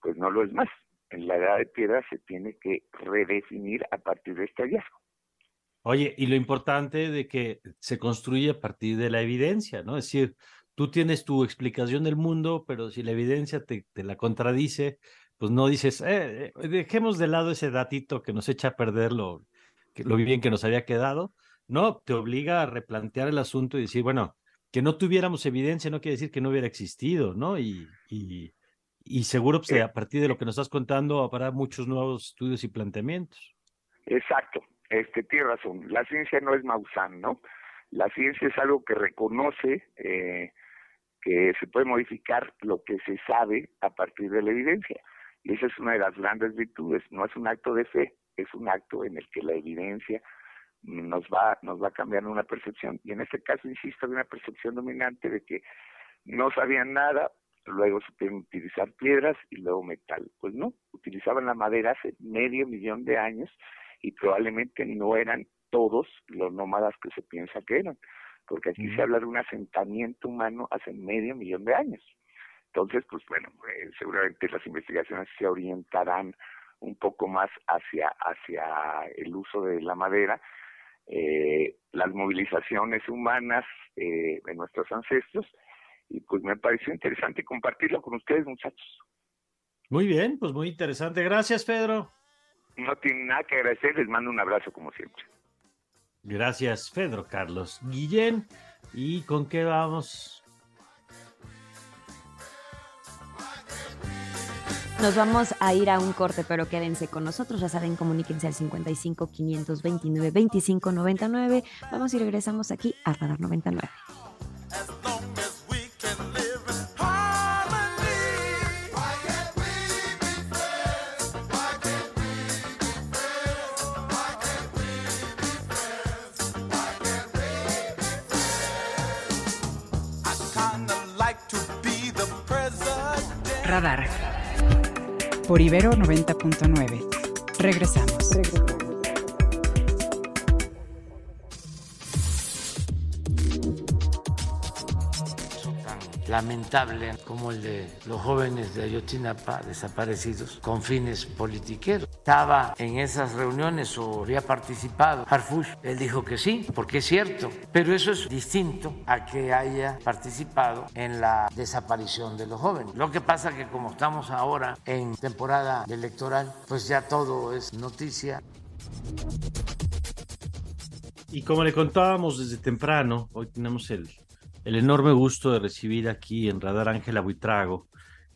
pues no lo es más. En la edad de piedra se tiene que redefinir a partir de este hallazgo. Oye, y lo importante de que se construye a partir de la evidencia, ¿no? Es decir, tú tienes tu explicación del mundo, pero si la evidencia te, la contradice, pues no dices, eh, eh, dejemos de lado ese datito que nos echa a perder lo, lo bien que nos había quedado, no, te obliga a replantear el asunto y decir, bueno, que no tuviéramos evidencia no quiere decir que no hubiera existido, ¿no? Y, y, y seguro pues, a partir de lo que nos estás contando habrá muchos nuevos estudios y planteamientos. Exacto, este, tiene razón. La ciencia no es Maussan, ¿no? La ciencia es algo que reconoce eh, que se puede modificar lo que se sabe a partir de la evidencia. Y esa es una de las grandes virtudes. No es un acto de fe, es un acto en el que la evidencia nos va, nos va cambiando una percepción. Y en este caso, insisto, hay una percepción dominante de que no sabían nada, luego se pueden utilizar piedras y luego metal. Pues no, utilizaban la madera hace medio millón de años y probablemente no eran todos los nómadas que se piensa que eran, porque aquí se habla de un asentamiento humano hace medio millón de años. Entonces, pues bueno, eh, seguramente las investigaciones se orientarán un poco más hacia, hacia el uso de la madera, eh, las movilizaciones humanas eh, de nuestros ancestros, y pues me pareció interesante compartirlo con ustedes, muchachos. Muy bien, pues muy interesante. Gracias, Pedro. No tiene nada que agradecer, les mando un abrazo como siempre. Gracias, Pedro Carlos Guillén. ¿Y con qué vamos? Nos vamos a ir a un corte, pero quédense con nosotros. Ya saben, comuníquense al 55 529 25 99. Vamos y regresamos aquí a Radar 99. Radar por Ibero 90.9. Regresamos. lamentable como el de los jóvenes de Ayotzinapa desaparecidos con fines politiqueros. Estaba en esas reuniones o había participado Harfush. Él dijo que sí, porque es cierto, pero eso es distinto a que haya participado en la desaparición de los jóvenes. Lo que pasa que como estamos ahora en temporada electoral, pues ya todo es noticia. Y como le contábamos desde temprano, hoy tenemos el el enorme gusto de recibir aquí en Radar Ángela Buitrago,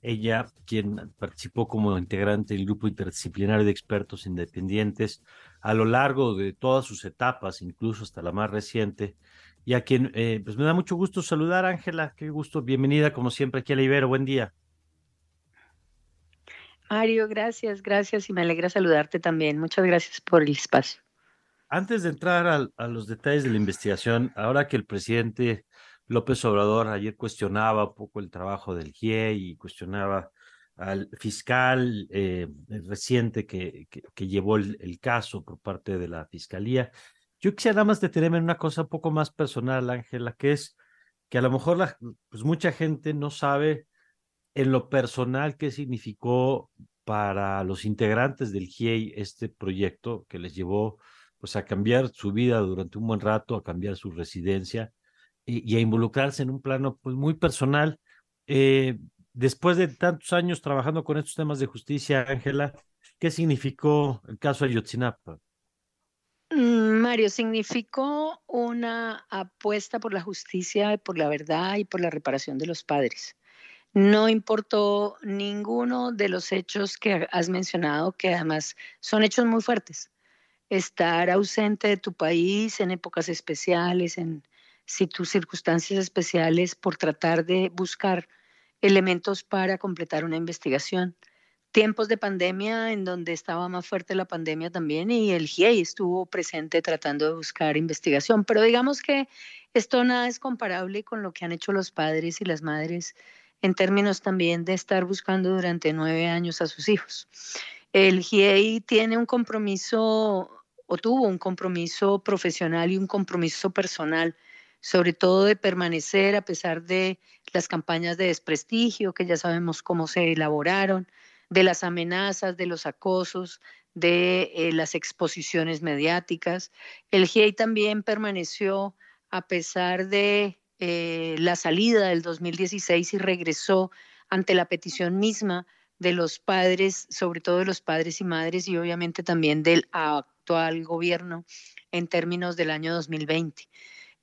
ella quien participó como integrante del grupo interdisciplinario de expertos independientes a lo largo de todas sus etapas, incluso hasta la más reciente, y a quien eh, pues me da mucho gusto saludar, Ángela, qué gusto, bienvenida como siempre aquí a la Ibero, buen día. Mario, gracias, gracias y me alegra saludarte también. Muchas gracias por el espacio. Antes de entrar a, a los detalles de la investigación, ahora que el presidente López Obrador ayer cuestionaba un poco el trabajo del GIE y cuestionaba al fiscal eh, reciente que, que, llevó el, caso por parte de la fiscalía. Yo quisiera nada más detenerme en una cosa un poco más personal, Ángela, que es que a lo mejor la, pues mucha gente no sabe en lo personal qué significó para los integrantes del GIEI este proyecto que les llevó pues a cambiar su vida durante un buen rato, a cambiar su residencia y, a involucrarse en un plano pues, muy personal. Eh, después de tantos años trabajando con estos temas de justicia, Ángela, ¿qué significó el caso Ayotzinapa? Mm, Mario, significó una apuesta por la justicia, por la verdad y por la reparación de los padres. No importó ninguno de los hechos que has mencionado, que además son hechos muy fuertes. Estar ausente de tu país en épocas especiales, en circunstancias especiales, por tratar de buscar elementos para completar una investigación tiempos de pandemia en donde estaba más fuerte la pandemia también y el GIEI estuvo presente tratando de buscar investigación, pero digamos que esto nada es comparable con lo que han hecho los padres y las madres en términos también de estar buscando durante nueve años a sus hijos. El GIEI tiene un compromiso o tuvo un compromiso profesional y un compromiso personal, sobre todo de permanecer a pesar de las campañas de desprestigio que ya sabemos cómo se elaboraron, de las amenazas, de los acosos, de eh, las exposiciones mediáticas. El GIEI también permaneció a pesar de eh, la salida del 2016 y regresó ante la petición misma de los padres, sobre todo de los padres y madres y obviamente también del actual gobierno en términos del año 2020.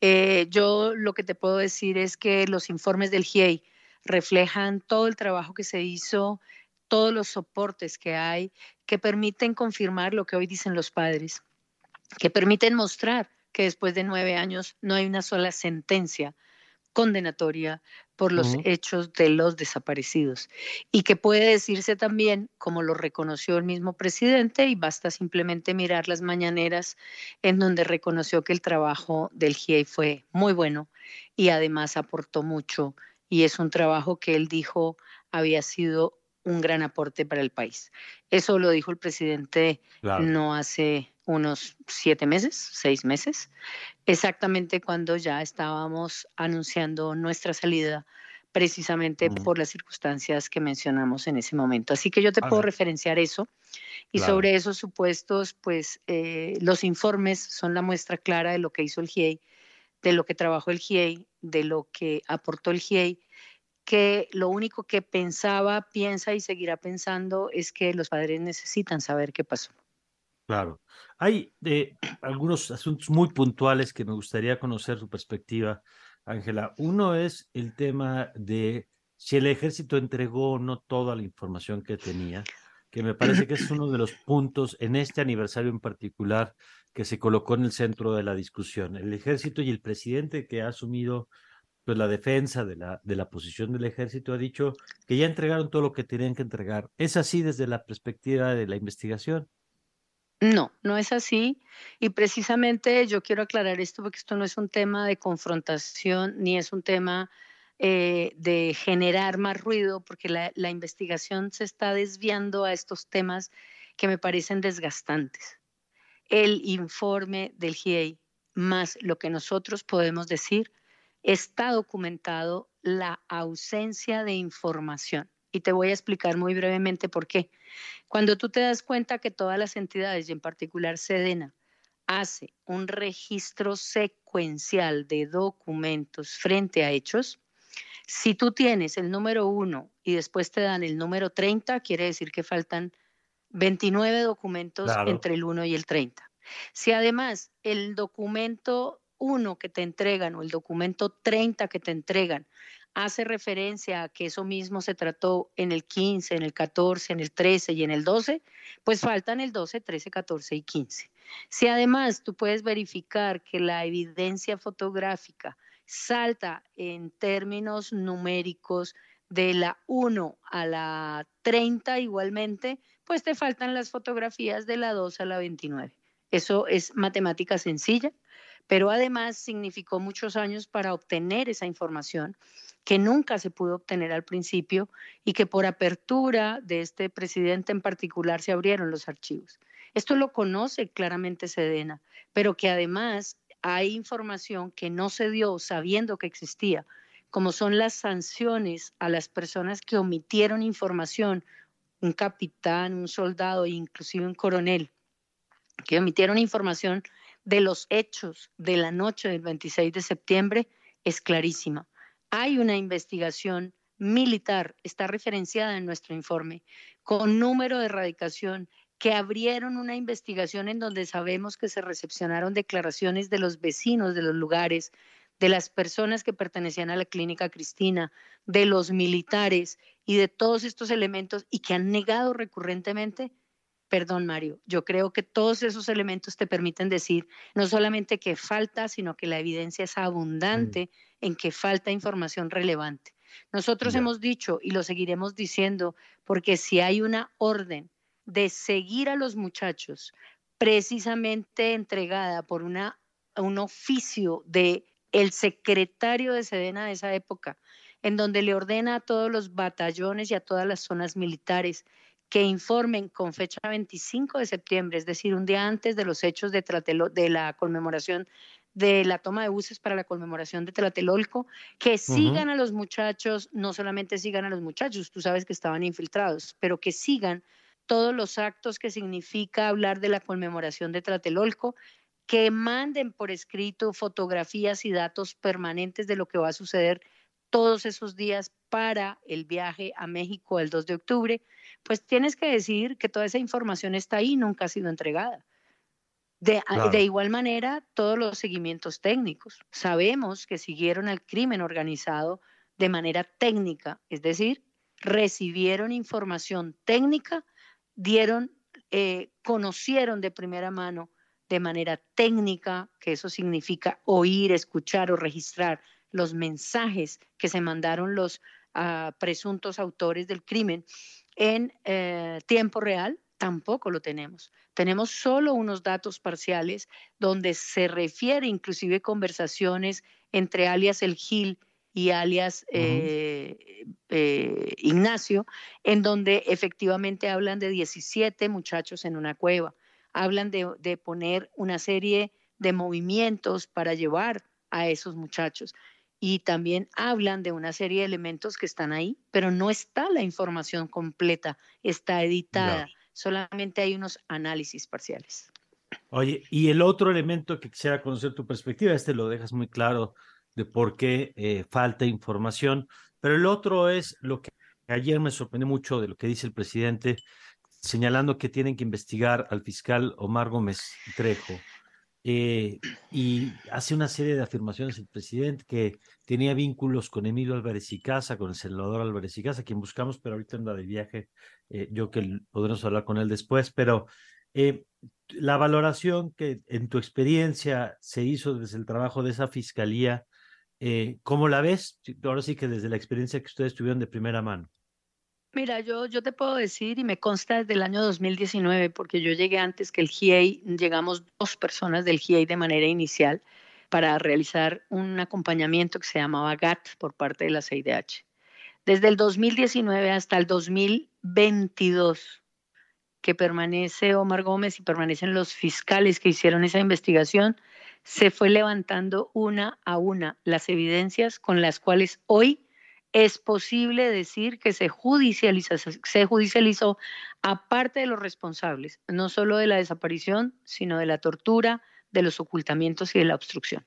Eh, yo lo que te puedo decir es que los informes del GIEI reflejan todo el trabajo que se hizo todos los soportes que hay que permiten confirmar lo que hoy dicen los padres, que permiten mostrar que después de nueve años no hay una sola sentencia condenatoria por los hechos de los desaparecidos y que puede decirse también, como lo reconoció el mismo presidente, y basta simplemente mirar las mañaneras en donde reconoció que el trabajo del GIEI fue muy bueno y además aportó mucho y es un trabajo que él dijo había sido un gran aporte para el país. Eso lo dijo el presidente no hace unos siete meses, seis meses, exactamente cuando ya estábamos anunciando nuestra salida precisamente por las circunstancias que mencionamos en ese momento. Así que yo te puedo referenciar eso. Y sobre esos supuestos, pues eh, los informes son la muestra clara de lo que hizo el GIEI, de lo que trabajó el GIEI, de lo que aportó el GIEI que lo único que pensaba, piensa y seguirá pensando es que los padres necesitan saber qué pasó. Claro. Hay eh, algunos asuntos muy puntuales que me gustaría conocer su perspectiva, Ángela. Uno es el tema de si el ejército entregó o no toda la información que tenía, que me parece que es uno de los puntos en este aniversario en particular que se colocó en el centro de la discusión. El ejército y el presidente que ha asumido pues la defensa de la, de la posición del ejército ha dicho que ya entregaron todo lo que tenían que entregar. ¿Es así desde la perspectiva de la investigación? No, no es así. Y precisamente yo quiero aclarar esto porque esto no es un tema de confrontación ni es un tema eh, de generar más ruido, porque la, la investigación se está desviando a estos temas que me parecen desgastantes. El informe del GIEI más lo que nosotros podemos decir está documentado la ausencia de información. Y te voy a explicar muy brevemente por qué. Cuando tú te das cuenta que todas las entidades, y en particular Sedena, hace un registro secuencial de documentos frente a hechos, si tú tienes el número 1 y después te dan el número 30, quiere decir que faltan 29 documentos entre el 1 y el 30. Si además el documento uno que te entregan o el documento 30 que te entregan hace referencia a que eso mismo se trató en el 15, en el 14, en el 13 y en el 12, pues faltan el 12, 13, 14 y 15. Si además tú puedes verificar que la evidencia fotográfica salta en términos numéricos de la 1 a la 30 igualmente, pues te faltan las fotografías de la 2 a la 29. Eso es matemática sencilla pero además significó muchos años para obtener esa información que nunca se pudo obtener al principio y que por apertura de este presidente en particular se abrieron los archivos. Esto lo conoce claramente Sedena, pero que además hay información que no se dio sabiendo que existía, como son las sanciones a las personas que omitieron información, un capitán, un soldado e inclusive un coronel, que omitieron información de los hechos de la noche del 26 de septiembre es clarísima. Hay una investigación militar, está referenciada en nuestro informe, con número de erradicación, que abrieron una investigación en donde sabemos que se recepcionaron declaraciones de los vecinos de los lugares, de las personas que pertenecían a la clínica Cristina, de los militares y de todos estos elementos y que han negado recurrentemente Perdón, Mario, yo creo que todos esos elementos te permiten decir no solamente que falta, sino que la evidencia es abundante mm. en que falta información relevante. Nosotros hemos dicho y lo seguiremos diciendo, porque si hay una orden de seguir a los muchachos precisamente entregada por una, un oficio de el secretario de Sedena de esa época, en donde le ordena a todos los batallones y a todas las zonas militares que informen con fecha 25 de septiembre, es decir, un día antes de los hechos de, de la conmemoración de la toma de buses para la conmemoración de Tlatelolco, que sigan a los muchachos, no solamente sigan a los muchachos, tú sabes que estaban infiltrados, pero que sigan todos los actos que significa hablar de la conmemoración de Tlatelolco, que manden por escrito fotografías y datos permanentes de lo que va a suceder todos esos días para el viaje a México el 2 de octubre, pues tienes que decir que toda esa información está ahí nunca ha sido entregada. De, de, igual manera, todos los seguimientos técnicos. Sabemos que siguieron al crimen organizado de manera técnica, es decir, recibieron información técnica, dieron, eh, conocieron de primera mano de manera técnica, que eso significa oír, escuchar o registrar los mensajes que se mandaron los ah, presuntos autores del crimen en eh, tiempo real, tampoco lo tenemos. Tenemos solo unos datos parciales donde se refiere inclusive conversaciones entre alias El Gil y alias eh, eh, Ignacio, en donde efectivamente hablan de 17 muchachos en una cueva, hablan de, de poner una serie de movimientos para llevar a esos muchachos y también hablan de una serie de elementos que están ahí, pero no está la información completa, está editada, solamente hay unos análisis parciales. Oye, y el otro elemento que quisiera conocer tu perspectiva, este lo dejas muy claro de por qué eh, falta información, pero el otro es lo que ayer me sorprendió mucho de lo que dice el presidente, señalando que tienen que investigar al fiscal Omar Gómez Trejo eh, y hace una serie de afirmaciones el presidente que tenía vínculos con Emilio Álvarez y Casa, con el senador Álvarez y Casa, quien buscamos, pero ahorita anda de viaje, eh, yo que podremos hablar con él después, pero eh, la valoración que en tu experiencia se hizo desde el trabajo de esa fiscalía, ¿cómo la ves? Ahora sí que desde la experiencia que ustedes tuvieron de primera mano. Mira, yo, yo te puedo decir, y me consta desde el año 2019, porque yo llegué antes que el GIEI, llegamos dos personas del GIEI de manera inicial para realizar un acompañamiento que se llamaba GATT por parte de la CIDH. Desde el 2019 hasta el 2022, que permanece Omar Gómez y permanecen los fiscales que hicieron esa investigación, se fue levantando una a una las evidencias con las cuales hoy es posible decir que se, judicializa, se judicializó aparte de los responsables, no solo de la desaparición, sino de la tortura, de los ocultamientos y de la obstrucción.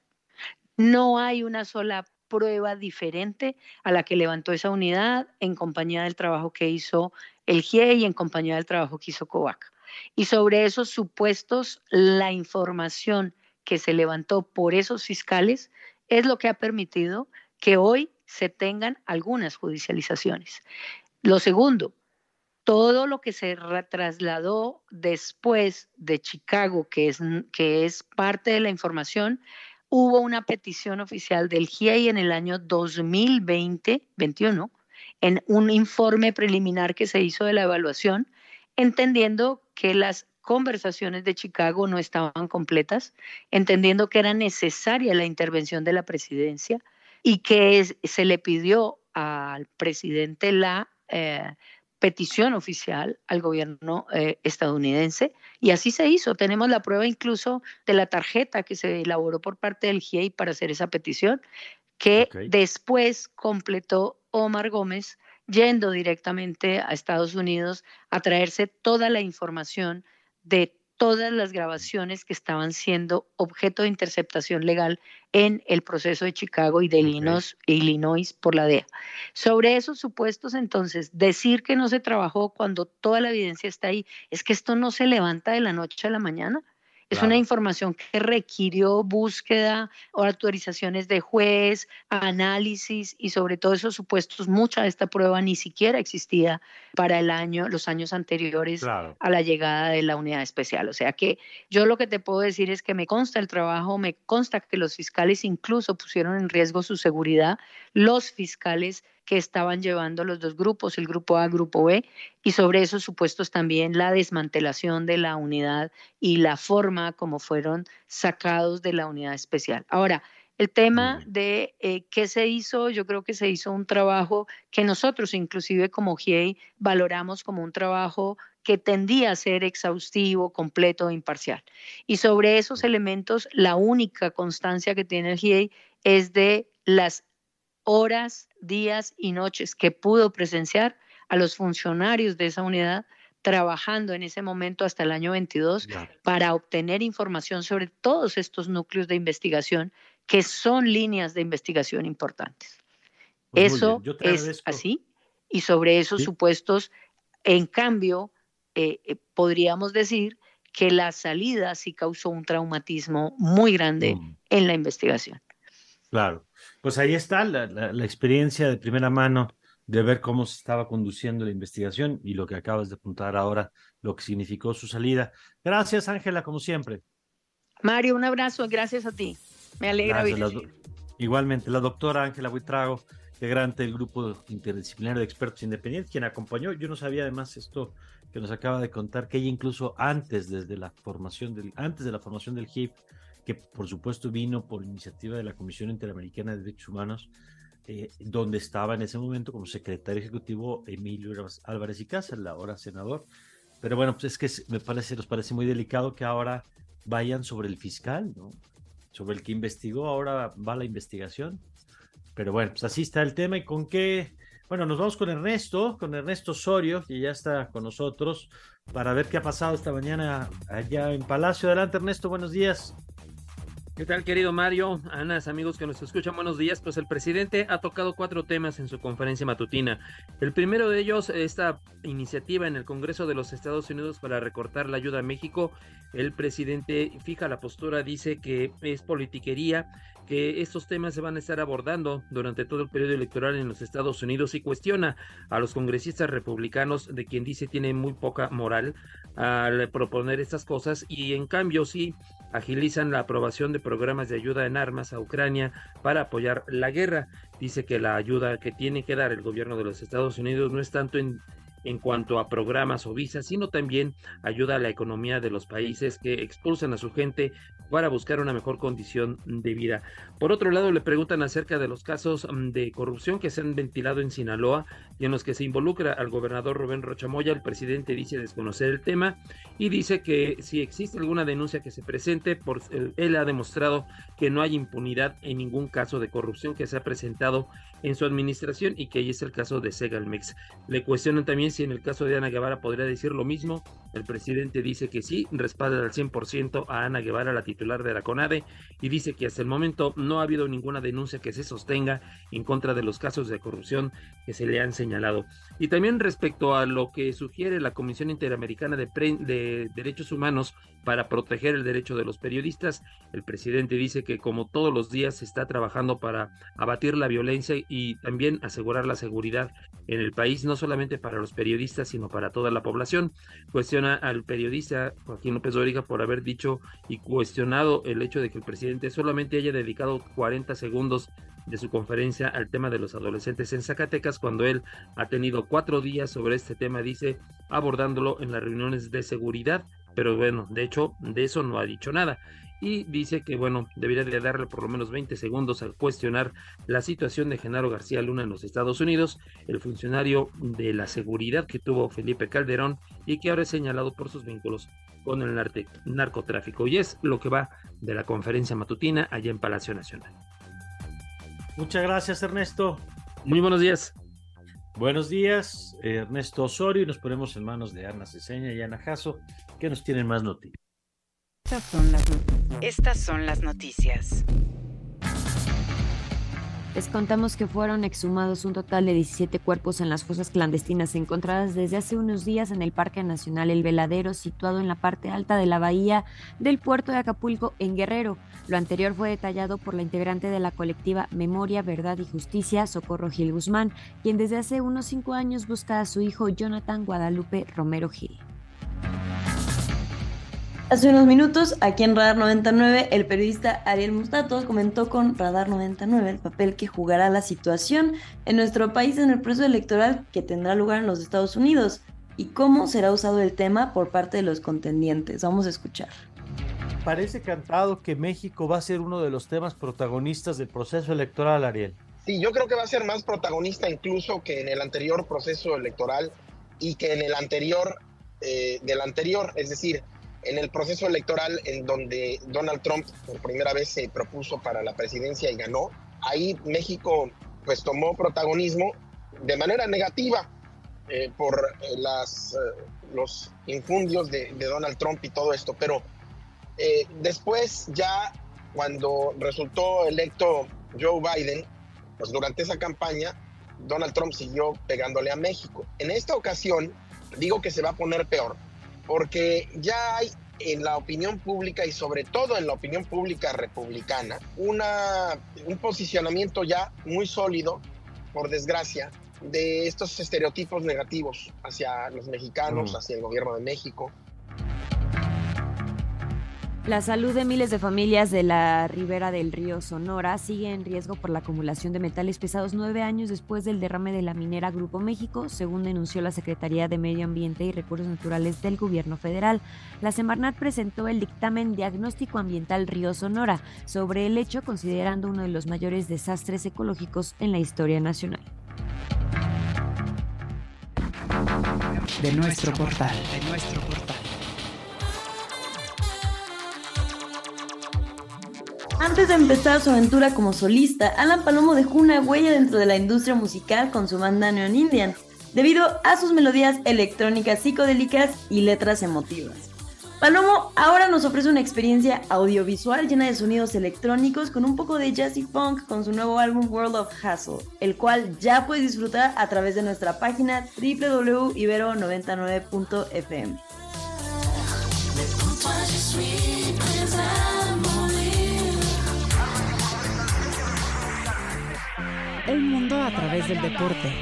No hay una sola prueba diferente a la que levantó esa unidad en compañía del trabajo que hizo el GIE y en compañía del trabajo que hizo COVAC. Y sobre esos supuestos, la información que se levantó por esos fiscales es lo que ha permitido que hoy se tengan algunas judicializaciones. Lo segundo, todo lo que se trasladó después de Chicago, que es, que es parte de la información, hubo una petición oficial del GIEI en el año 2020-21, en un informe preliminar que se hizo de la evaluación, entendiendo que las conversaciones de Chicago no estaban completas, entendiendo que era necesaria la intervención de la presidencia, y que se le pidió al presidente la eh, petición oficial al gobierno eh, estadounidense y así se hizo. Tenemos la prueba incluso de la tarjeta que se elaboró por parte del GIEI para hacer esa petición, que después completó Omar Gómez yendo directamente a Estados Unidos a traerse toda la información de todas las grabaciones que estaban siendo objeto de interceptación legal en el proceso de Chicago y de Illinois, Illinois, por la DEA. Sobre esos supuestos, entonces, decir que no se trabajó cuando toda la evidencia está ahí, es que esto no se levanta de la noche a la mañana. Es una información que requirió búsqueda o autorizaciones de juez, análisis y sobre todo esos supuestos, mucha de esta prueba ni siquiera existía para el año, los años anteriores a la llegada de la unidad especial. O sea que yo lo que te puedo decir es que me consta el trabajo, me consta que los fiscales incluso pusieron en riesgo su seguridad, los fiscales que estaban llevando los dos grupos, el grupo A, grupo B, y sobre esos supuestos también la desmantelación de la unidad y la forma como fueron sacados de la unidad especial. Ahora, el tema de eh, qué se hizo, yo creo que se hizo un trabajo que nosotros, inclusive como GIEI, valoramos como un trabajo que tendía a ser exhaustivo, completo e imparcial. Y sobre esos elementos, la única constancia que tiene el GIEI es de las horas, días y noches que pudo presenciar a los funcionarios de esa unidad trabajando en ese momento hasta el año 22 para obtener información sobre todos estos núcleos de investigación que son líneas de investigación importantes. Pues Eso es así y sobre esos supuestos, en cambio, eh, eh, podríamos decir que la salida sí causó un traumatismo muy grande mm. en la investigación. Claro, pues ahí está la, experiencia de primera mano de ver cómo se estaba conduciendo la investigación y lo que acabas de apuntar ahora, lo que significó su salida. Gracias, Ángela, como siempre. Mario, un abrazo, gracias a ti. Me alegra Igualmente, la doctora Ángela Buitrago, integrante del grupo interdisciplinario de expertos independientes, quien acompañó. Yo no sabía además esto que nos acaba de contar, que ella incluso antes, desde la formación del, antes de la formación del HIP, que por supuesto vino por iniciativa de la Comisión Interamericana de Derechos Humanos, eh, donde estaba en ese momento como secretario ejecutivo Emilio Álvarez y Casa, el ahora senador. Pero bueno, pues es que me parece, nos parece muy delicado que ahora vayan sobre el fiscal, ¿no? Sobre el que investigó, ahora va la investigación. Pero bueno, pues así está el tema y con qué... Bueno, nos vamos con Ernesto, con Ernesto Osorio, que ya está con nosotros, para ver qué ha pasado esta mañana allá en Palacio. Adelante, Ernesto, buenos días. ¿Qué tal, querido Mario? Anas, amigos que nos escuchan, buenos días. Pues el presidente ha tocado cuatro temas en su conferencia matutina. El primero de ellos, esta iniciativa en el Congreso de los Estados Unidos para recortar la ayuda a México. El presidente fija la postura, dice que es politiquería que estos temas se van a estar abordando durante todo el periodo electoral en los Estados Unidos y cuestiona a los congresistas republicanos de quien dice tiene muy poca moral al proponer estas cosas y en cambio sí agilizan la aprobación de programas de ayuda en armas a Ucrania para apoyar la guerra. Dice que la ayuda que tiene que dar el gobierno de los Estados Unidos no es tanto en en cuanto a programas o visas, sino también ayuda a la economía de los países que expulsan a su gente para buscar una mejor condición de vida. Por otro lado, le preguntan acerca de los casos mm, de corrupción que se han ventilado en Sinaloa y en los que se involucra al gobernador Rubén Rochamoya. El presidente dice desconocer el tema y dice que si existe alguna denuncia que se presente, por, él ha demostrado que no hay impunidad en ningún caso de corrupción que se ha presentado en su administración y que ahí es el caso de Segalmex. Le cuestionan también si en el caso de Ana Guevara podría decir lo mismo. El presidente dice que sí, respalda al 100% a Ana Guevara, la titular de la CONADE, y dice que hasta el momento no ha habido ninguna denuncia que se sostenga en contra de los casos de corrupción que se le han señalado. Y también respecto a lo que sugiere la Comisión Interamericana de, de Derechos Humanos para proteger el derecho de los periodistas, el presidente dice que como todos los días se está trabajando para abatir la violencia y también asegurar la seguridad en el país, no solamente para los periodistas, sino para toda la población. Cuestiona al periodista Joaquín López Dóriga por haber dicho y cuestionado el hecho de que el presidente solamente haya dedicado 40 segundos de su conferencia al tema de los adolescentes en Zacatecas, cuando él ha tenido cuatro días sobre este tema, dice, abordándolo en las reuniones de seguridad, pero bueno, de hecho, de eso no ha dicho nada. Y dice que, bueno, debería de darle por lo menos 20 segundos al cuestionar la situación de Genaro García Luna en los Estados Unidos, el funcionario de la seguridad que tuvo Felipe Calderón y que ahora es señalado por sus vínculos con el narcotráfico. Y es lo que va de la conferencia matutina allá en Palacio Nacional. Muchas gracias, Ernesto. Muy buenos días. Buenos días, Ernesto Osorio, y nos ponemos en manos de Ana Ceseña y Ana Jasso, que nos tienen más noticias. Estas son las, estas son las noticias. Les contamos que fueron exhumados un total de 17 cuerpos en las fosas clandestinas encontradas desde hace unos días en el Parque Nacional El Veladero, situado en la parte alta de la bahía del puerto de Acapulco, en Guerrero. Lo anterior fue detallado por la integrante de la colectiva Memoria, Verdad y Justicia, Socorro Gil Guzmán, quien desde hace unos cinco años busca a su hijo Jonathan Guadalupe Romero Gil. Hace unos minutos, aquí en Radar 99, el periodista Ariel Mustato comentó con Radar 99 el papel que jugará la situación en nuestro país en el proceso electoral que tendrá lugar en los Estados Unidos y cómo será usado el tema por parte de los contendientes. Vamos a escuchar. Parece cantado que México va a ser uno de los temas protagonistas del proceso electoral, Ariel. Sí, yo creo que va a ser más protagonista incluso que en el anterior proceso electoral y que en el anterior eh, del anterior, es decir, en el proceso electoral en donde Donald Trump por primera vez se propuso para la presidencia y ganó, ahí México pues tomó protagonismo de manera negativa eh, por eh, las, eh, los infundios de, de, Donald Trump y todo esto, pero después ya cuando resultó electo Joe Biden, pues durante esa campaña Donald Trump siguió pegándole a México. En esta ocasión digo que se va a poner peor porque ya hay en la opinión pública y sobre todo en la opinión pública republicana una, un posicionamiento ya muy sólido, por desgracia, de estos estereotipos negativos hacia los mexicanos, mm. hacia el gobierno de México, la salud de miles de familias de la ribera del río Sonora sigue en riesgo por la acumulación de metales pesados nueve años después del derrame de la minera Grupo México, según denunció la Secretaría de Medio Ambiente y Recursos Naturales del Gobierno Federal. La Semarnat presentó el dictamen Diagnóstico Ambiental Río Sonora sobre el hecho, considerando uno de los mayores desastres ecológicos en la historia nacional. De nuestro portal, de nuestro portal. Antes de empezar su aventura como solista, Alan Palomo dejó una huella dentro de la industria musical con su banda Neon Indian, debido a sus melodías electrónicas psicodélicas y letras emotivas. Palomo ahora nos ofrece una experiencia audiovisual llena de sonidos electrónicos con un poco de jazzy funk con su nuevo álbum World of Hustle, el cual ya puedes disfrutar a través de nuestra página www.ibero99.fm. El mundo a través del deporte.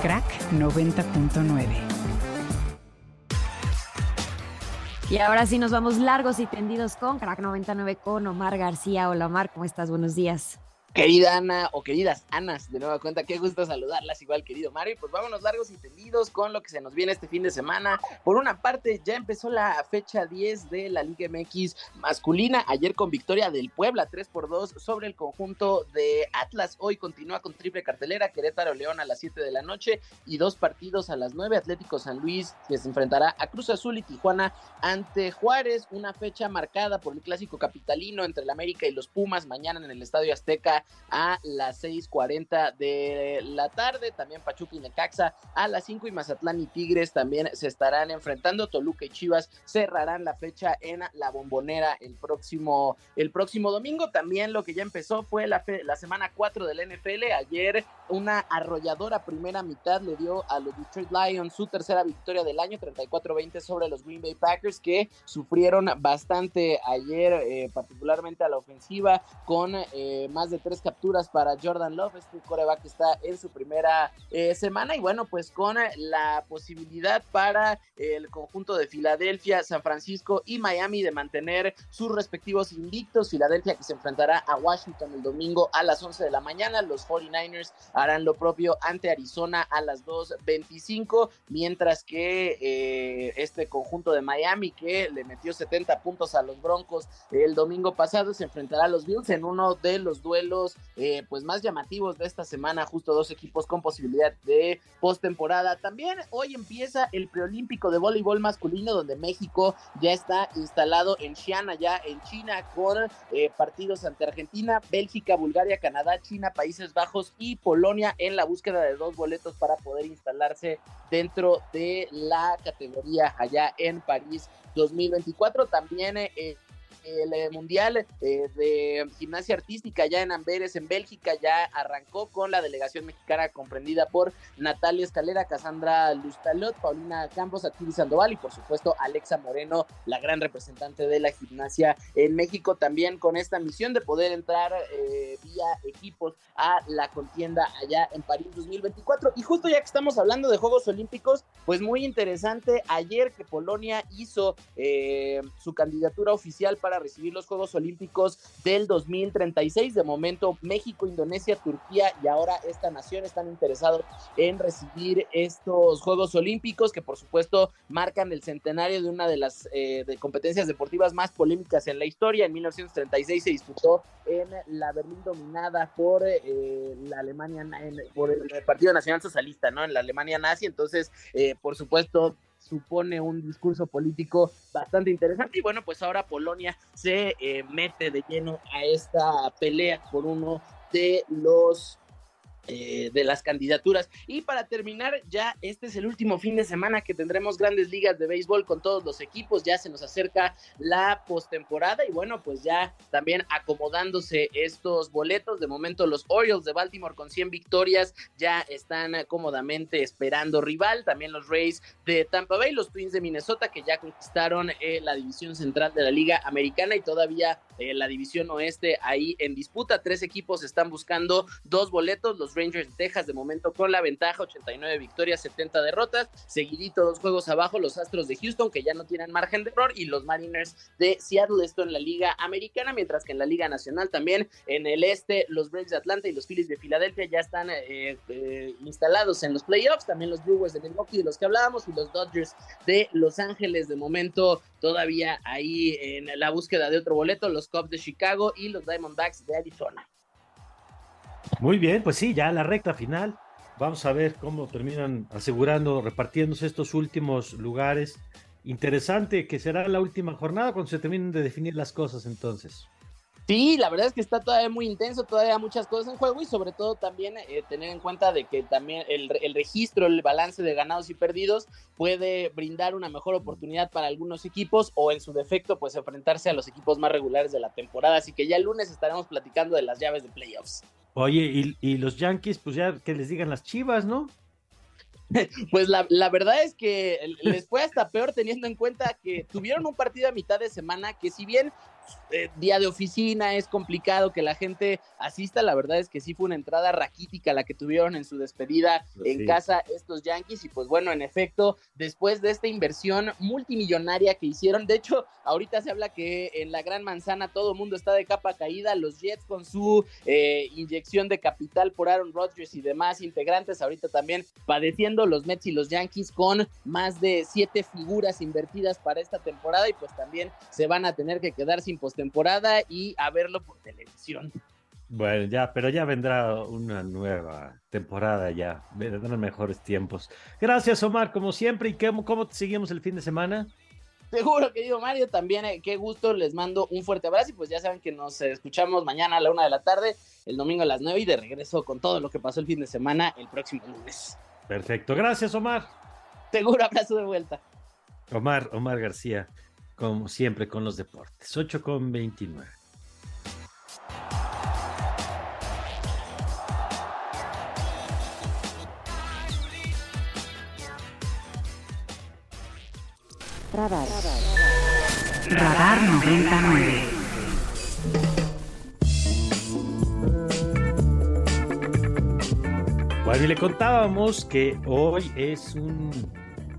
Crack 90.9. Y ahora sí nos vamos largos y tendidos con Crack 99 con Omar García. Hola Omar, ¿cómo estás? Buenos días. Querida Ana o queridas Anas, de nueva cuenta, qué gusto saludarlas, igual querido Mario. Pues vámonos largos y tendidos con lo que se nos viene este fin de semana. Por una parte, ya empezó la fecha 10 de la Liga MX masculina, ayer con victoria del Puebla 3 por 2 sobre el conjunto de Atlas. Hoy continúa con triple cartelera, Querétaro León a las 7 de la noche y dos partidos a las 9, Atlético San Luis que se enfrentará a Cruz Azul y Tijuana ante Juárez, una fecha marcada por el clásico capitalino entre el América y los Pumas mañana en el Estadio Azteca a las 6:40 de la tarde. También Pachuca y Necaxa a las 5 y Mazatlán y Tigres también se estarán enfrentando. Toluca y Chivas cerrarán la fecha en la bombonera el próximo, el próximo domingo. También lo que ya empezó fue la, la semana 4 del NFL. Ayer una arrolladora primera mitad le dio a los Detroit Lions su tercera victoria del año, 34-20 sobre los Green Bay Packers que sufrieron bastante ayer, eh, particularmente a la ofensiva, con eh, más de tres capturas para Jordan Love, este coreback que está en su primera eh, semana y bueno, pues con la posibilidad para el conjunto de Filadelfia, San Francisco y Miami de mantener sus respectivos invictos. Filadelfia que se enfrentará a Washington el domingo a las 11 de la mañana, los 49ers harán lo propio ante Arizona a las 2.25, mientras que eh, este conjunto de Miami que le metió 70 puntos a los Broncos el domingo pasado se enfrentará a los Bills en uno de los duelos eh, pues más llamativos de esta semana, justo dos equipos con posibilidad de postemporada. También hoy empieza el preolímpico de voleibol masculino donde México ya está instalado en Xi'an, allá en China, con eh, partidos ante Argentina, Bélgica, Bulgaria, Canadá, China, Países Bajos y Polonia en la búsqueda de dos boletos para poder instalarse dentro de la categoría allá en París 2024. También eh, el eh, Mundial eh, de Gimnasia Artística ya en Amberes, en Bélgica, ya arrancó con la delegación mexicana comprendida por Natalia Escalera, Cassandra Lustalot, Paulina Campos, Atiri Sandoval y por supuesto Alexa Moreno, la gran representante de la gimnasia en México, también con esta misión de poder entrar eh, vía equipos a la contienda allá en París 2024. Y justo ya que estamos hablando de Juegos Olímpicos, pues muy interesante, ayer que Polonia hizo su candidatura oficial para recibir los Juegos Olímpicos del 2036. De momento, México, Indonesia, Turquía y ahora esta nación están interesados en recibir estos Juegos Olímpicos que por supuesto marcan el centenario de una de las eh, de competencias deportivas más polémicas en la historia. En 1936 se disputó en la Berlín dominada por eh, la Alemania, por el Partido Nacional Socialista, ¿no? En la Alemania nazi. Entonces, eh, por supuesto, supone un discurso político bastante interesante. Y bueno, pues ahora Polonia se eh, mete de lleno a esta pelea por uno de los eh, de las candidaturas. Y para terminar, ya este es el último fin de semana que tendremos grandes ligas de béisbol con todos los equipos. Ya se nos acerca la postemporada y bueno, pues ya también acomodándose estos boletos. De momento, los Orioles de Baltimore con 100 victorias ya están cómodamente esperando rival. También los Rays de Tampa Bay, los Twins de Minnesota que ya conquistaron eh, la división central de la Liga Americana y todavía eh, la división oeste ahí en disputa. Tres equipos están buscando dos boletos. Los Rangers de Texas de momento con la ventaja, 89 victorias, 70 derrotas. Seguidito dos juegos abajo, los Astros de Houston que ya no tienen margen de error y los Mariners de Seattle, esto en la Liga Americana, mientras que en la Liga Nacional también en el este los Braves de Atlanta y los Phillies de Filadelfia ya están eh, eh, instalados en los playoffs, también los Brewers de Milwaukee de los que hablábamos y los Dodgers de Los Ángeles de momento todavía ahí en la búsqueda de otro boleto, los Cubs de Chicago y los Diamondbacks de Arizona. Muy bien, pues sí, ya la recta final. Vamos a ver cómo terminan asegurando, repartiéndose estos últimos lugares. Interesante que será la última jornada cuando se terminen de definir las cosas entonces. Sí, la verdad es que está todavía muy intenso, todavía muchas cosas en juego y sobre todo también eh, tener en cuenta de que también el, el, registro, el balance de ganados y perdidos puede brindar una mejor oportunidad para algunos equipos o en su defecto pues enfrentarse a los equipos más regulares de la temporada. Así que ya el lunes estaremos platicando de las llaves de playoffs. Oye, y, y los Yankees pues ya que les digan las chivas, ¿no? Pues la, la, verdad es que les fue hasta peor teniendo en cuenta que tuvieron un partido a mitad de semana que si bien eh, día de oficina, es complicado que la gente asista. La verdad es que sí fue una entrada raquítica la que tuvieron en su despedida pues en casa estos Yankees. Y pues bueno, en efecto, después de esta inversión multimillonaria que hicieron, de hecho, ahorita se habla que en la Gran Manzana todo el mundo está de capa caída. Los Jets con su eh, inyección de capital por Aaron Rodgers y demás integrantes, ahorita también padeciendo los Mets y los Yankees con más de siete figuras invertidas para esta temporada y pues también se van a tener que quedar sin postemporada y a verlo por televisión. Bueno, ya, pero ya vendrá una nueva temporada, ya vendrán mejores tiempos. Gracias, Omar, como siempre. ¿Y cómo, cómo te seguimos el fin de semana? Seguro, querido Mario, también eh, qué gusto, les mando un fuerte abrazo y pues ya saben que nos escuchamos mañana a la una de la tarde, el domingo a las nueve y de regreso con todo lo que pasó el fin de semana el próximo lunes. Perfecto, gracias Omar. Seguro, abrazo de vuelta. Omar, Omar García como siempre con los deportes. 8 con 29. Radar. Radar 99. Bueno, y le contábamos que hoy es un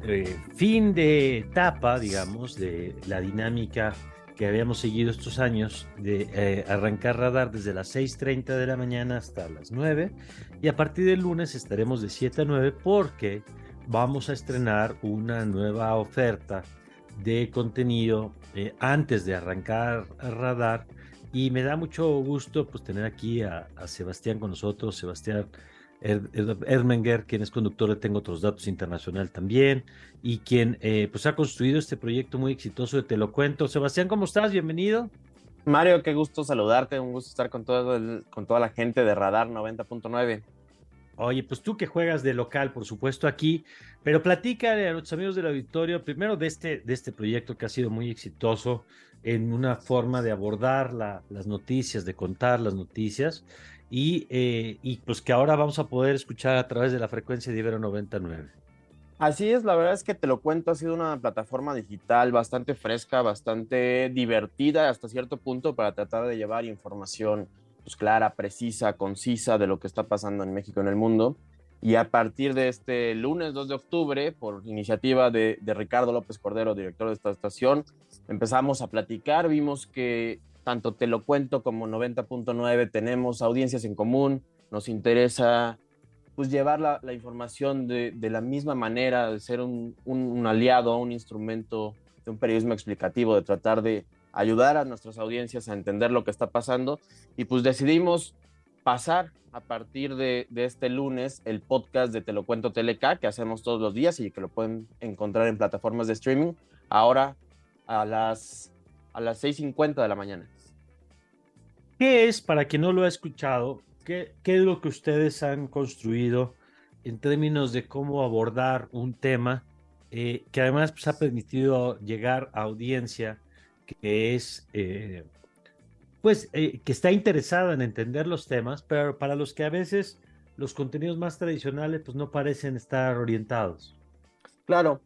eh, fin de etapa, digamos, de la dinámica que habíamos seguido estos años de eh, arrancar radar desde las 6.30 de la mañana hasta las 9 y a partir del lunes estaremos de 7 a 9 porque vamos a estrenar una nueva oferta de contenido eh, antes de arrancar radar. Y me da mucho gusto pues tener aquí a, Sebastián con nosotros, Sebastián Ermenger, quien es conductor de Tengo Otros Datos Internacional también, y quien eh, pues ha construido este proyecto muy exitoso de Te lo cuento. Sebastián, ¿cómo estás? Bienvenido. Mario, qué gusto saludarte, un gusto estar con, todo con toda la gente de Radar 90.9. Oye, pues tú que juegas de local, por supuesto, aquí, pero platícale a nuestros amigos del auditorio primero de este, de este proyecto que ha sido muy exitoso en una forma de abordar las noticias, de contar las noticias, y, eh, y pues que ahora vamos a poder escuchar a través de la frecuencia de Ibero 99. Así es, la verdad es que te lo cuento, ha sido una plataforma digital bastante fresca, bastante divertida hasta cierto punto para tratar de llevar información pues, clara, precisa, concisa de lo que está pasando en México y en el mundo. Y a partir de este lunes 2 de octubre, por iniciativa de, de Ricardo López Cordero, director de esta estación, empezamos a platicar, vimos que tanto Te lo cuento como 90.9 tenemos audiencias en común, nos interesa pues llevar la, la información de, de, la misma manera, de ser un, un, un, aliado, un instrumento de un periodismo explicativo, de tratar de ayudar a nuestras audiencias a entender lo que está pasando. Y pues decidimos pasar a partir de, de este lunes el podcast de Te lo cuento Teleca, que hacemos todos los días y que lo pueden encontrar en plataformas de streaming, ahora a las, a las 6.50 de la mañana. ¿Qué es, para quien no lo ha escuchado, qué, es lo que ustedes han construido en términos de cómo abordar un tema eh, que además pues, ha permitido llegar a audiencia que es, eh, pues, eh, que está interesada en entender los temas, pero para los que a veces los contenidos más tradicionales, pues, no parecen estar orientados. Claro,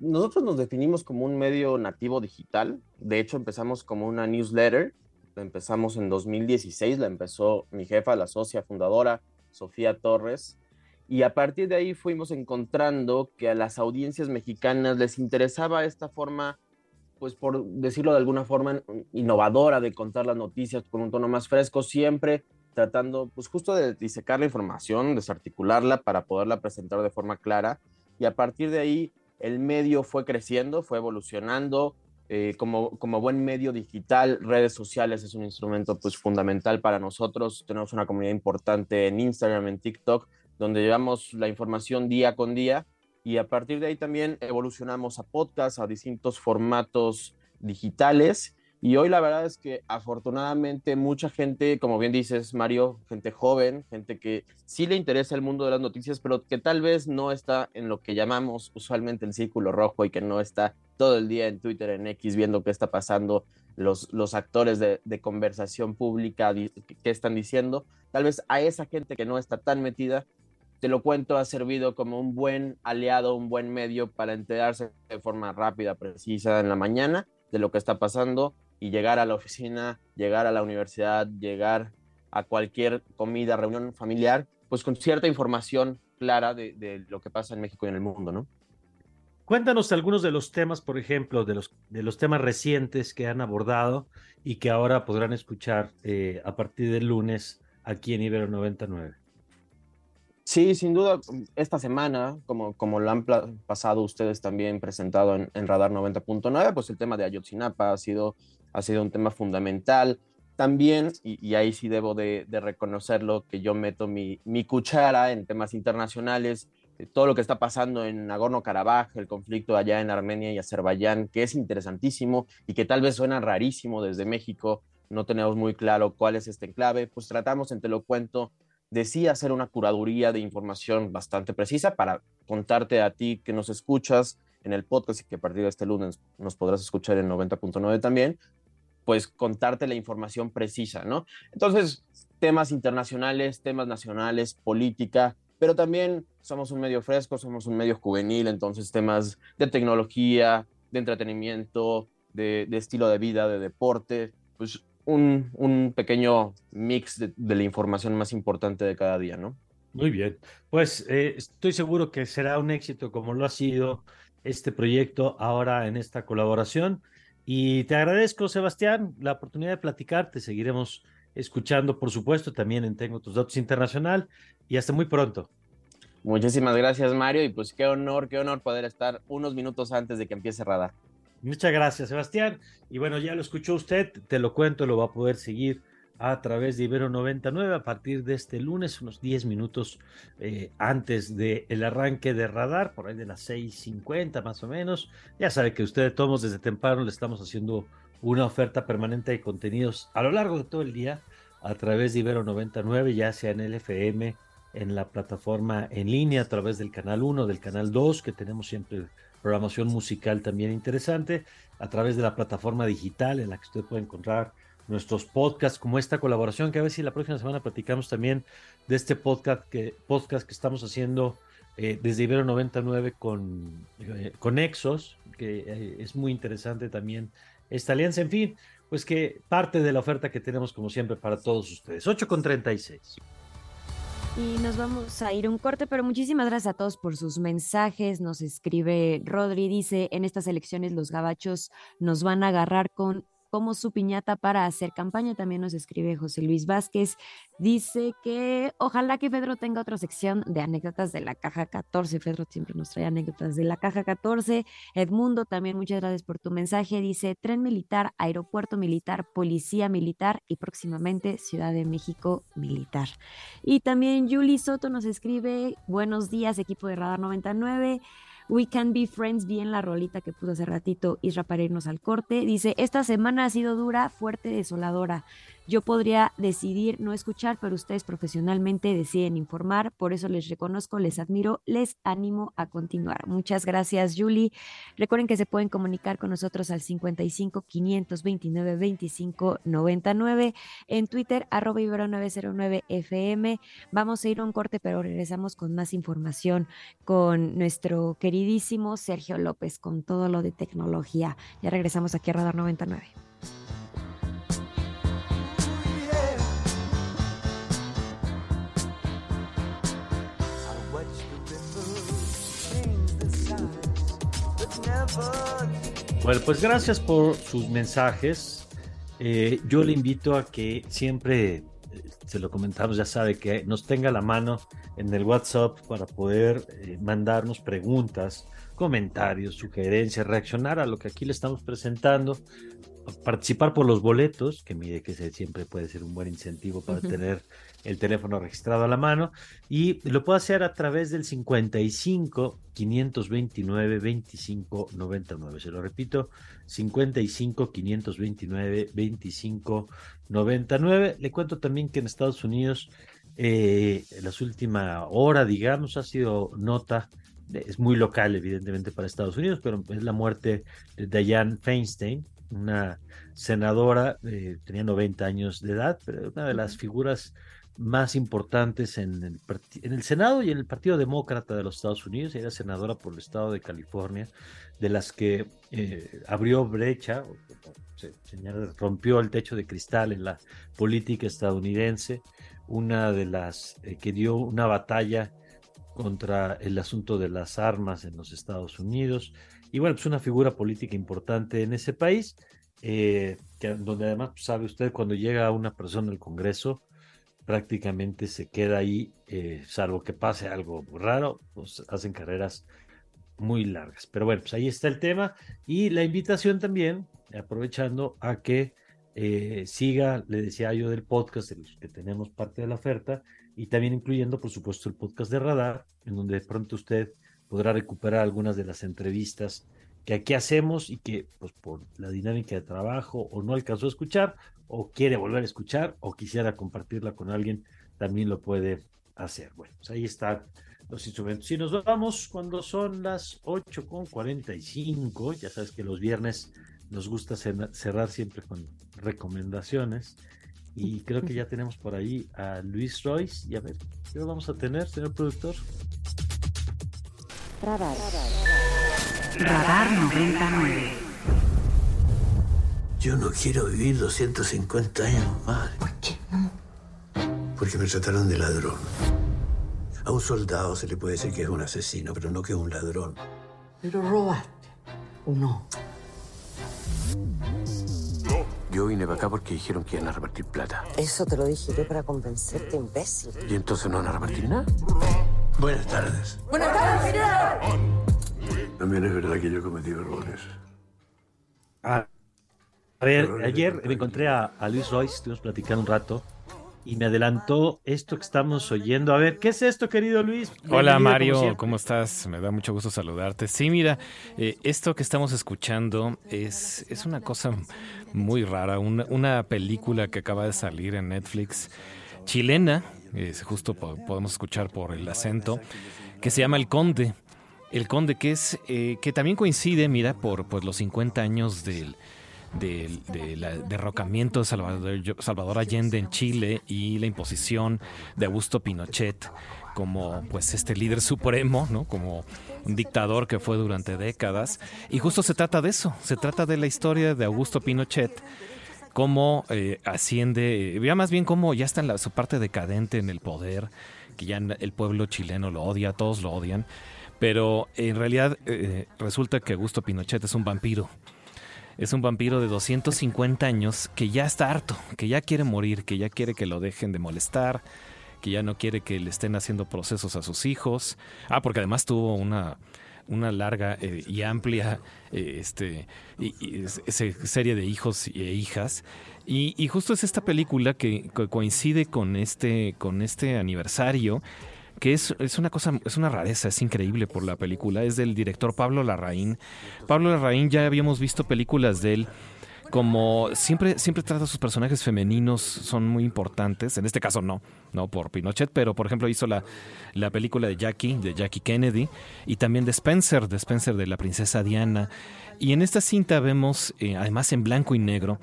nosotros nos definimos como un medio nativo digital. De hecho, empezamos como una newsletter. Empezamos en 2016, la empezó mi jefa, la socia fundadora, Sofía Torres. Y a partir de ahí fuimos encontrando que a las audiencias mexicanas les interesaba esta forma, pues por decirlo de alguna forma, innovadora de contar las noticias con un tono más fresco, siempre tratando pues justo de disecar la información, desarticularla para poderla presentar de forma clara. Y a partir de ahí el medio fue creciendo, fue evolucionando. Eh, como, como buen medio digital, redes sociales es un instrumento pues fundamental para nosotros. Tenemos una comunidad importante en Instagram, en TikTok, donde llevamos la información día con día y a partir de ahí también evolucionamos a podcasts, a distintos formatos digitales y hoy la verdad es que afortunadamente mucha gente, como bien dices Mario, gente joven, gente que sí le interesa el mundo de las noticias, pero que tal vez no está en lo que llamamos usualmente el círculo rojo y que no está todo el día en Twitter, en X, viendo qué está pasando, los, los actores de, de conversación pública, qué están diciendo. Tal vez a esa gente que no está tan metida, te lo cuento, ha servido como un buen aliado, un buen medio para enterarse de forma rápida, precisa en la mañana de lo que está pasando y llegar a la oficina, llegar a la universidad, llegar a cualquier comida, reunión familiar, pues con cierta información clara de, de, lo que pasa en México y en el mundo, ¿no? Cuéntanos algunos de los temas, por ejemplo, de los, de los temas recientes que han abordado y que ahora podrán escuchar eh, a partir del lunes aquí en Ibero 99. Sí, sin duda, esta semana, como, como lo han pasado ustedes también presentado en, en Radar 90.9, pues el tema de Ayotzinapa ha sido, ha sido un tema fundamental. También, y, y ahí sí debo de, de, reconocerlo, que yo meto mi, mi cuchara en temas internacionales, todo lo que está pasando en Nagorno-Karabaj, el conflicto allá en Armenia y Azerbaiyán, que es interesantísimo y que tal vez suena rarísimo desde México, no tenemos muy claro cuál es este enclave, pues tratamos en Te lo cuento decía hacer una curaduría de información bastante precisa para contarte a ti que nos escuchas en el podcast y que a partir de este lunes nos podrás escuchar en 90.9 también, pues contarte la información precisa, ¿no? Entonces, temas internacionales, temas nacionales, política, pero también somos un medio fresco, somos un medio juvenil, entonces temas de tecnología, de entretenimiento, de, estilo de vida, de deporte, pues un, un pequeño mix de, de, la información más importante de cada día, ¿no? Muy bien, pues eh, estoy seguro que será un éxito como lo ha sido este proyecto ahora en esta colaboración. Y te agradezco, Sebastián, la oportunidad de platicar. Te seguiremos escuchando, por supuesto, también en Tengo tus datos internacional. Y hasta muy pronto. Muchísimas gracias, Mario. Y pues qué honor, qué honor poder estar unos minutos antes de que empiece Radar. Muchas gracias, Sebastián. Y bueno, ya lo escuchó usted, te lo cuento, lo va a poder seguir a través de Ibero 99 a partir de este lunes, unos 10 minutos eh, antes del arranque de radar, por ahí de las 6.50 más o menos. Ya sabe que ustedes todos desde temprano le estamos haciendo una oferta permanente de contenidos a lo largo de todo el día a través de Ibero 99, ya sea en el FM, en la plataforma en línea, a través del canal 1, del canal 2, que tenemos siempre programación musical también interesante, a través de la plataforma digital en la que usted puede encontrar nuestros podcasts, como esta colaboración, que a ver si la próxima semana platicamos también de este podcast que, podcast que estamos haciendo eh, desde Ibero 99 con, eh, con Exos, que eh, es muy interesante también esta alianza. En fin, pues que parte de la oferta que tenemos como siempre para todos ustedes. 8 con 36. Y nos vamos a ir un corte, pero muchísimas gracias a todos por sus mensajes. Nos escribe Rodri, dice, en estas elecciones los gabachos nos van a agarrar con como su piñata para hacer campaña. También nos escribe José Luis Vázquez. Dice que ojalá que Pedro tenga otra sección de anécdotas de la caja 14. Pedro siempre nos trae anécdotas de la caja 14. Edmundo, también muchas gracias por tu mensaje. Dice tren militar, aeropuerto militar, policía militar y próximamente Ciudad de México militar. Y también Julie Soto nos escribe buenos días, equipo de Radar 99. We Can Be Friends, bien la rolita que puso hace ratito Isra para irnos al corte. Dice, esta semana ha sido dura, fuerte, desoladora. Yo podría decidir no escuchar, pero ustedes profesionalmente deciden informar. Por eso les reconozco, les admiro, les animo a continuar. Muchas gracias, Julie. Recuerden que se pueden comunicar con nosotros al 55 529 25 99 en Twitter, arroba ibero 909 FM. Vamos a ir a un corte, pero regresamos con más información con nuestro queridísimo Sergio López con todo lo de tecnología. Ya regresamos aquí a Radar 99. Bueno, pues gracias por sus mensajes. Eh, yo le invito a que siempre, eh, se lo comentamos, ya sabe, que nos tenga la mano en el WhatsApp para poder eh, mandarnos preguntas, comentarios, sugerencias, reaccionar a lo que aquí le estamos presentando, participar por los boletos, que mire que siempre puede ser un buen incentivo para tener el teléfono registrado a la mano y lo puedo hacer a través del 55 529 25 99. Se lo repito, 55 529 25 99. Le cuento también que en Estados Unidos, eh, en las últimas horas, digamos, ha sido nota es muy local, evidentemente, para Estados Unidos, pero es la muerte de Diane Feinstein, una senadora, eh, tenía 90 años de edad, pero una de las figuras más importantes en el, en el Senado y en el Partido Demócrata de los Estados Unidos. Era senadora por el estado de California, de las que eh, abrió brecha, rompió el techo de cristal en la política estadounidense, una de las eh, que dio una batalla contra el asunto de las armas en los Estados Unidos. Y bueno, pues una figura política importante en ese país, eh, que, donde además pues, sabe usted cuando llega una persona al Congreso, prácticamente se queda ahí, eh, salvo que pase algo raro, pues hacen carreras muy largas. Pero bueno, pues ahí está el tema y la invitación también, aprovechando a que eh, siga, le decía yo del podcast, los que tenemos parte de la oferta, y también incluyendo, por supuesto, el podcast de Radar, en donde de pronto usted podrá recuperar algunas de las entrevistas que aquí hacemos y que, pues por la dinámica de trabajo o no alcanzó a escuchar, o quiere volver a escuchar o quisiera compartirla con alguien, también lo puede hacer. Bueno, pues ahí están los instrumentos. Y nos vamos cuando son las 8.45. Ya sabes que los viernes nos gusta cerrar siempre con recomendaciones. Y creo que ya tenemos por ahí a Luis Royce. Y a ver, ¿qué vamos a tener, señor productor? Radar. Radar 99. Yo no quiero vivir 250 años más. ¿Por qué no? Porque me trataron de ladrón. A un soldado se le puede decir que es un asesino, pero no que es un ladrón. Pero robaste, ¿o no? Yo vine para acá porque dijeron que iban a repartir plata. Eso te lo dije yo para convencerte, imbécil. ¿Y entonces no van a repartir nada? Buenas tardes. Buenas tardes, general. También es verdad que yo he cometido errores. A, ver, ayer me encontré a, a Luis Royce, estuvimos platicando un rato y me adelantó esto que estamos oyendo. A ver, ¿qué es esto, querido Luis? Hola Bienvenido, como Mario. ¿cómo estás? Me da mucho gusto saludarte. Sí, mira, eh, esto que estamos escuchando es, es una cosa muy rara, una, una película que acaba de salir en Netflix, chilena, es justo po- podemos escuchar por el acento, que se llama El Conde. El Conde, que es eh, que también coincide, mira, por pues, los 50 años del, derrocamiento de Salvador, Salvador Allende en Chile y la imposición de Augusto Pinochet como pues este líder supremo, ¿no? Como un dictador que fue durante décadas. Y justo se trata de eso, se trata de la historia de Augusto Pinochet, cómo eh, asciende, ya más bien cómo ya está en la, su parte decadente en el poder, que ya el pueblo chileno lo odia, todos lo odian, pero en realidad eh, resulta que Augusto Pinochet es un vampiro. Es un vampiro de 250 años que ya está harto, que ya quiere morir, que ya quiere que lo dejen de molestar, que ya no quiere que le estén haciendo procesos a sus hijos. Ah, porque además tuvo una, una larga eh, y amplia eh, este, serie de hijos e hijas. Y, y justo es esta película que coincide con este, con este aniversario que es, es una cosa, es una rareza, es increíble por la película, es del director Pablo Larraín. Pablo Larraín ya habíamos visto películas de él como siempre siempre trata a sus personajes femeninos son muy importantes en este caso no no por Pinochet pero por ejemplo hizo la, la película de Jackie de Jackie Kennedy y también de Spencer de Spencer de la princesa Diana y en esta cinta vemos eh, además en blanco y negro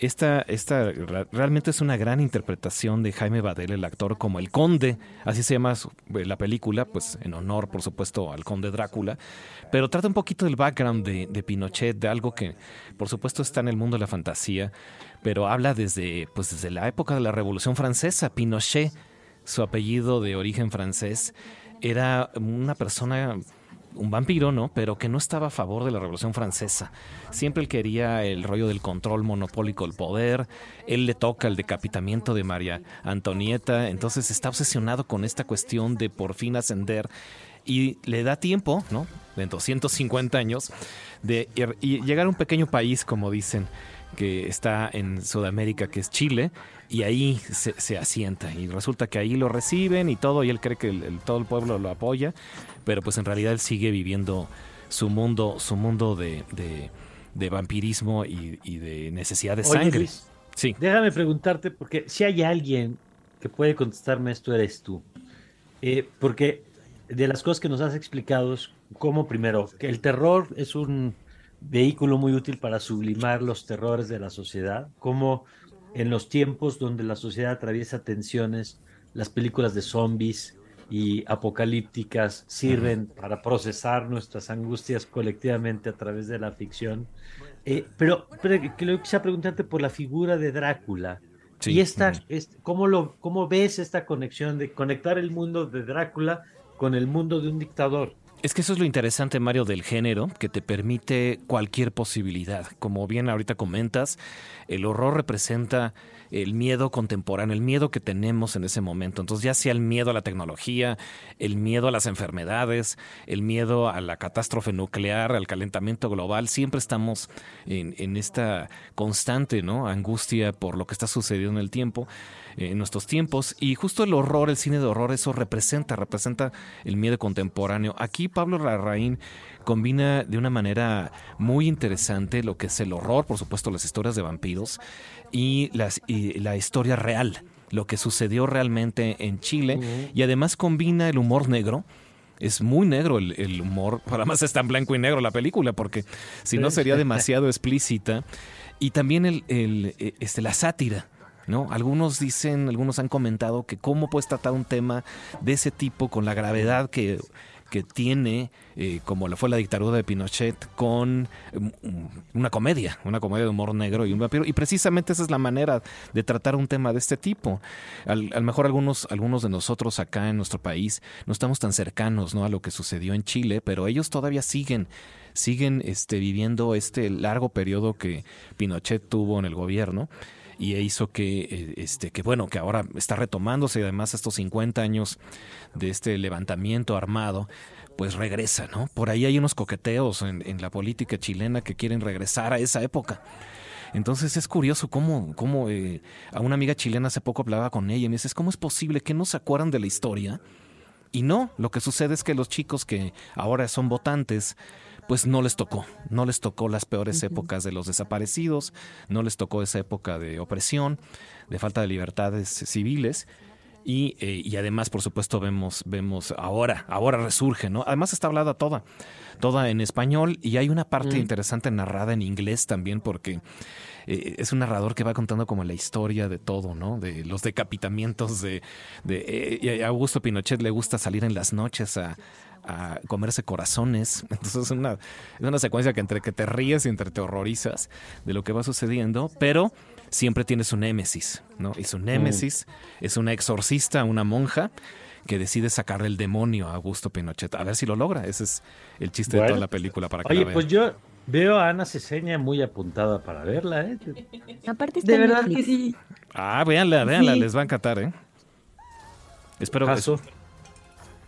esta, esta realmente es una gran interpretación de Jaime Badel, el actor, como el conde, así se llama eh, la película, pues en honor, por supuesto, al conde Drácula, pero trata un poquito del background de, de Pinochet, de algo que, por supuesto, está en el mundo de la fantasía, pero habla desde, pues, desde la época de la Revolución Francesa. Pinochet, su apellido de origen francés, era una persona un vampiro, ¿no? Pero que no estaba a favor de la Revolución Francesa. Siempre él quería el rollo del control monopólico del poder. Él le toca el decapitamiento de María Antonieta. Entonces está obsesionado con esta cuestión de por fin ascender. Y le da tiempo, ¿no? De 250 años, de ir- y llegar a un pequeño país, como dicen, que está en Sudamérica, que es Chile, y ahí se, se asienta. Y resulta que ahí lo reciben y todo, y él cree que el- el- todo el pueblo lo apoya, pero pues en realidad él sigue viviendo su mundo, su mundo de, de- de vampirismo y, y de necesidad de Oye, sangre. Luis, Sí. Déjame preguntarte, porque si hay alguien que puede contestarme esto, eres tú. Eh, porque de las cosas que nos has explicado es cómo, primero, que el terror es un vehículo muy útil para sublimar los terrores de la sociedad, como en los tiempos donde la sociedad atraviesa tensiones, las películas de zombies y apocalípticas sirven para procesar nuestras angustias colectivamente a través de la ficción. Eh, pero, pero que lo quisiera preguntarte por la figura de Drácula. Sí, Y esta, es- ¿cómo, lo, ¿cómo ves esta conexión de conectar el mundo de Drácula con el mundo de un dictador? Es que eso es lo interesante, Mario, del género, que te permite cualquier posibilidad. Como bien ahorita comentas, el horror representa el miedo contemporáneo, el miedo que tenemos en ese momento. Entonces, ya sea el miedo a la tecnología, el miedo a las enfermedades, el miedo a la catástrofe nuclear, al calentamiento global, siempre estamos en, en esta constante ¿no? angustia por lo que está sucediendo en el tiempo, en nuestros tiempos. Y justo el horror, el cine de horror, eso representa, representa el miedo contemporáneo. Aquí Pablo Larraín combina de una manera muy interesante lo que es el horror, por supuesto, las historias de vampiros y, las, y la historia real, lo que sucedió realmente en Chile. Y además combina el humor negro. Es muy negro el, el humor, además está en blanco y negro la película, porque si no sería demasiado explícita. Y también el, el, eh, este, la sátira. ¿No? Algunos dicen, algunos han comentado que cómo puedes tratar un tema de ese tipo con la gravedad que, que tiene, eh, como lo fue la dictadura de Pinochet, con um, um, una comedia, una comedia de humor negro y un vampiro. Y precisamente esa es la manera de tratar un tema de este tipo. Al, a lo mejor algunos, algunos de nosotros acá en nuestro país no estamos tan cercanos ¿no? a lo que sucedió en Chile, pero ellos todavía siguen siguen este, viviendo este largo periodo que Pinochet tuvo en el gobierno y hizo que, eh, este, que bueno, que ahora está retomándose y además estos 50 años de este levantamiento armado, pues regresa, ¿no? Por ahí hay unos coqueteos en, en la política chilena que quieren regresar a esa época. Entonces es curioso cómo, cómo eh, a una amiga chilena hace poco hablaba con ella y me dices, ¿cómo es posible que no se acuerdan de la historia? Y no, lo que sucede es que los chicos que ahora son votantes, pues no les tocó, no les tocó las peores épocas de los desaparecidos, no les tocó esa época de opresión, de falta de libertades civiles. Y, eh, y, además, por supuesto, vemos, vemos ahora, ahora resurge, ¿no? Además está hablada toda, toda en español y hay una parte Mm. interesante narrada en inglés también porque eh, es un narrador que va contando como la historia de todo, ¿no? De los decapitamientos de, de eh, y a Augusto Pinochet le gusta salir en las noches a, a comerse corazones. Entonces es una, es una secuencia que entre que te ríes y entre te horrorizas de lo que va sucediendo, pero siempre tiene su némesis, ¿no? Y su némesis es una exorcista, una monja que decide sacarle el demonio a Augusto Pinochet. A ver si lo logra. Ese es el chiste de toda la película para que Oye, la vean. pues yo veo a Ana Ceseña muy apuntada para verla, ¿eh? Aparte está De verdad que sí. Ah, véanla, véanla, Sí. les va a encantar, ¿eh? Espero que Caso.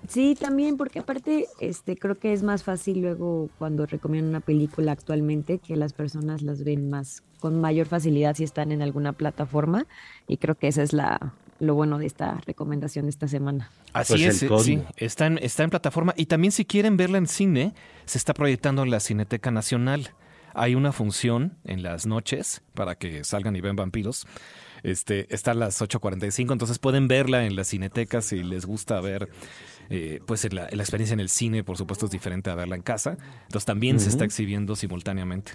Sí, también, porque aparte, este, creo que es más fácil luego cuando recomiendan una película actualmente que las personas las ven más con mayor facilidad si están en alguna plataforma y creo que esa es la lo bueno de esta recomendación de esta semana. Así Pues es, sí, está en, está en plataforma y también si quieren verla en cine, se está proyectando en la Cineteca Nacional. Hay una función en las noches para que salgan y ven vampiros. Este, está a las 8.45, entonces pueden verla en la cineteca si les gusta ver, eh, pues la, la experiencia en el cine, por supuesto, es diferente a verla en casa. Entonces también se está exhibiendo simultáneamente.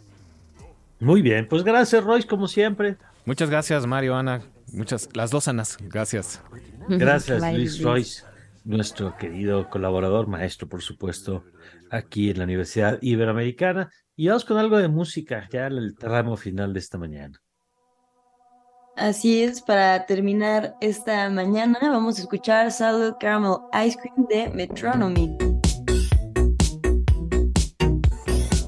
Muy bien, pues gracias, Royce, como siempre. Muchas gracias, Mario, Ana. Muchas, las dos Anas, gracias. Gracias, Luis. Royce, nuestro querido colaborador, maestro, por supuesto, aquí en la Universidad Iberoamericana. Y vamos con algo de música, ya el tramo final de esta mañana. Así es, para terminar esta mañana vamos a escuchar Salud Caramel Ice Cream de Metronomy.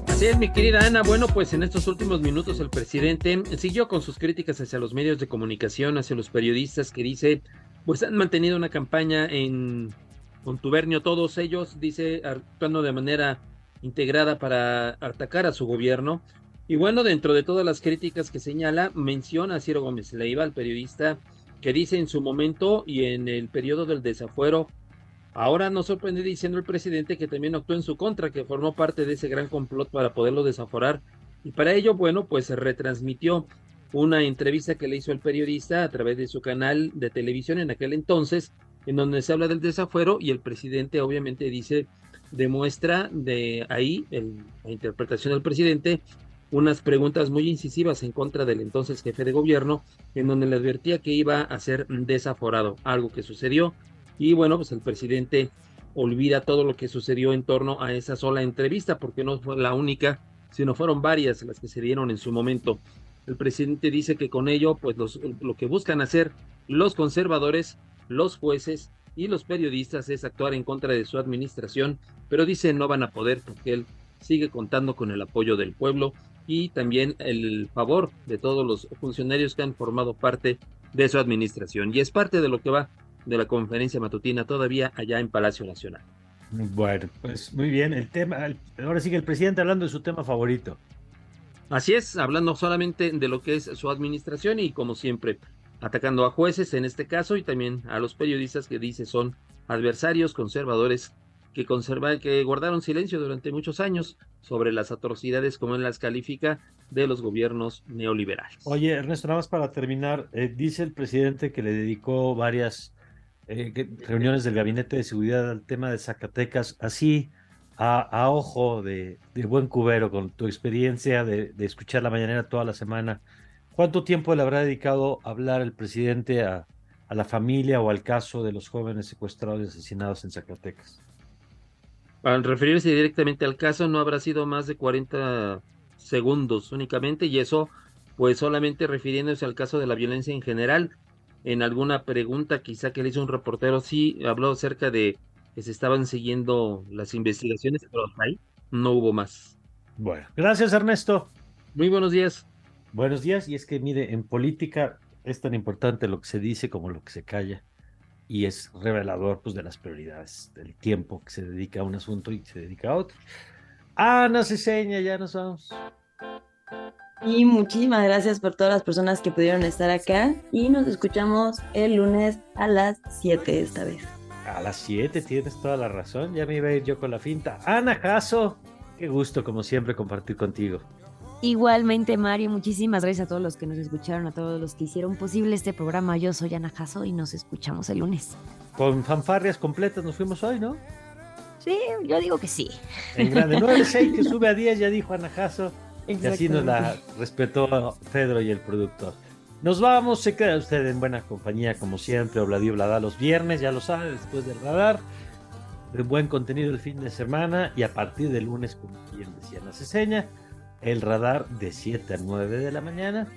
Así es, mi querida Ana. Bueno, pues en estos últimos minutos el presidente siguió con sus críticas hacia los medios de comunicación, hacia los periodistas que dice, pues han mantenido una campaña en contubernio todos ellos, dice, actuando de manera integrada para atacar a su gobierno. Y bueno, dentro de todas las críticas que señala, menciona a Ciro Gómez Leiva, el periodista, que dice en su momento y en el periodo del desafuero, Ahora nos sorprende diciendo el presidente que también actuó en su contra, que formó parte de ese gran complot para poderlo desaforar. Y para ello, bueno, pues se retransmitió una entrevista que le hizo el periodista a través de su canal de televisión en aquel entonces, en donde se habla del desafuero y el presidente obviamente dice, demuestra de ahí el- la interpretación del presidente unas preguntas muy incisivas en contra del entonces jefe de gobierno, en donde le advertía que iba a ser desaforado, algo que sucedió. Y bueno, pues el presidente olvida todo lo que sucedió en torno a esa sola entrevista, porque no fue la única, sino fueron varias las que se dieron en su momento. El presidente dice que con ello, pues los- lo que buscan hacer los conservadores, los jueces y los periodistas es actuar en contra de su administración, pero dice no van a poder porque él sigue contando con el apoyo del pueblo y también el favor de todos los funcionarios que han formado parte de su administración. Y es parte de lo que va de la conferencia matutina todavía allá en Palacio Nacional. Bueno, pues muy bien, el tema, ahora sigue el presidente hablando de su tema favorito. Así es, hablando solamente de lo que es su administración y como siempre, atacando a jueces en este caso y también a los periodistas que dice son adversarios conservadores que conserva, que guardaron silencio durante muchos años sobre las atrocidades como él las califica de los gobiernos neoliberales. Oye, Ernesto, nada más para terminar, eh, dice el presidente que le dedicó varias eh, reuniones del Gabinete de Seguridad al tema de Zacatecas, así a, ojo de, buen cubero, con tu experiencia de, escuchar la mañanera toda la semana. ¿Cuánto tiempo le habrá dedicado a hablar el presidente a la familia o al caso de los jóvenes secuestrados y asesinados en Zacatecas? Al referirse directamente al caso, no habrá sido más de 40 segundos únicamente, y eso, pues solamente refiriéndose al caso de la violencia en general. En alguna pregunta, quizá que le hizo un reportero, sí habló acerca de que se estaban siguiendo las investigaciones, pero hasta ahí no hubo más. Bueno, gracias, Ernesto. Muy buenos días. Buenos días, y es que mire, en política es tan importante lo que se dice como lo que se calla. Y es revelador pues, de las prioridades, del tiempo que se dedica a un asunto y se dedica a otro. Ana Ceseña, ya nos vamos. Y muchísimas gracias por todas las personas que pudieron estar acá y nos escuchamos el lunes a las 7 esta vez. A las 7 tienes toda la razón, ya me iba a ir yo con la finta. Ana Jasso, qué gusto como siempre compartir contigo. Igualmente, Mario, muchísimas gracias a todos los que nos escucharon, a todos los que hicieron posible este programa. Yo soy Ana Jasso y nos escuchamos el lunes. Con fanfarrias completas nos fuimos hoy, ¿no? Sí, yo digo que sí. En grande 9-6 que sube a 10, ya dijo Ana Jasso. Y así nos la respetó Pedro y el productor. Nos vamos, se queda usted en buena compañía, como siempre. Obladío Blada los viernes, ya lo sabe, después del radar. De buen contenido el fin de semana y a partir del lunes, como quien decía la ceseña, el radar de 7 a 9 de la mañana,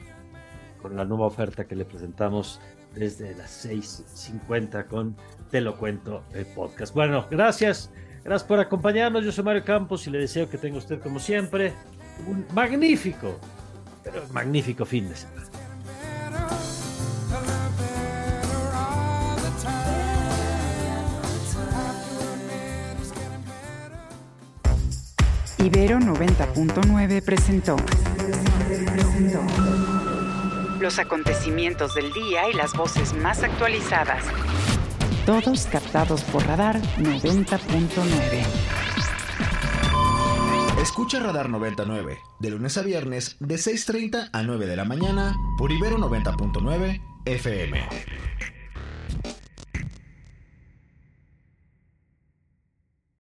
con la nueva oferta que le presentamos desde las 6.50 con Te lo cuento el podcast. Bueno, gracias, gracias por acompañarnos. Yo soy Mario Campos y le deseo que tenga usted, como siempre, un magnífico, pero magnífico fin de semana. Ibero 90.9 presentó los acontecimientos del día y las voces más actualizadas. Todos captados por Radar 90.9. Escucha Radar 99, de lunes a viernes, de 6.30 a 9 de la mañana, por Ibero 90.9 FM.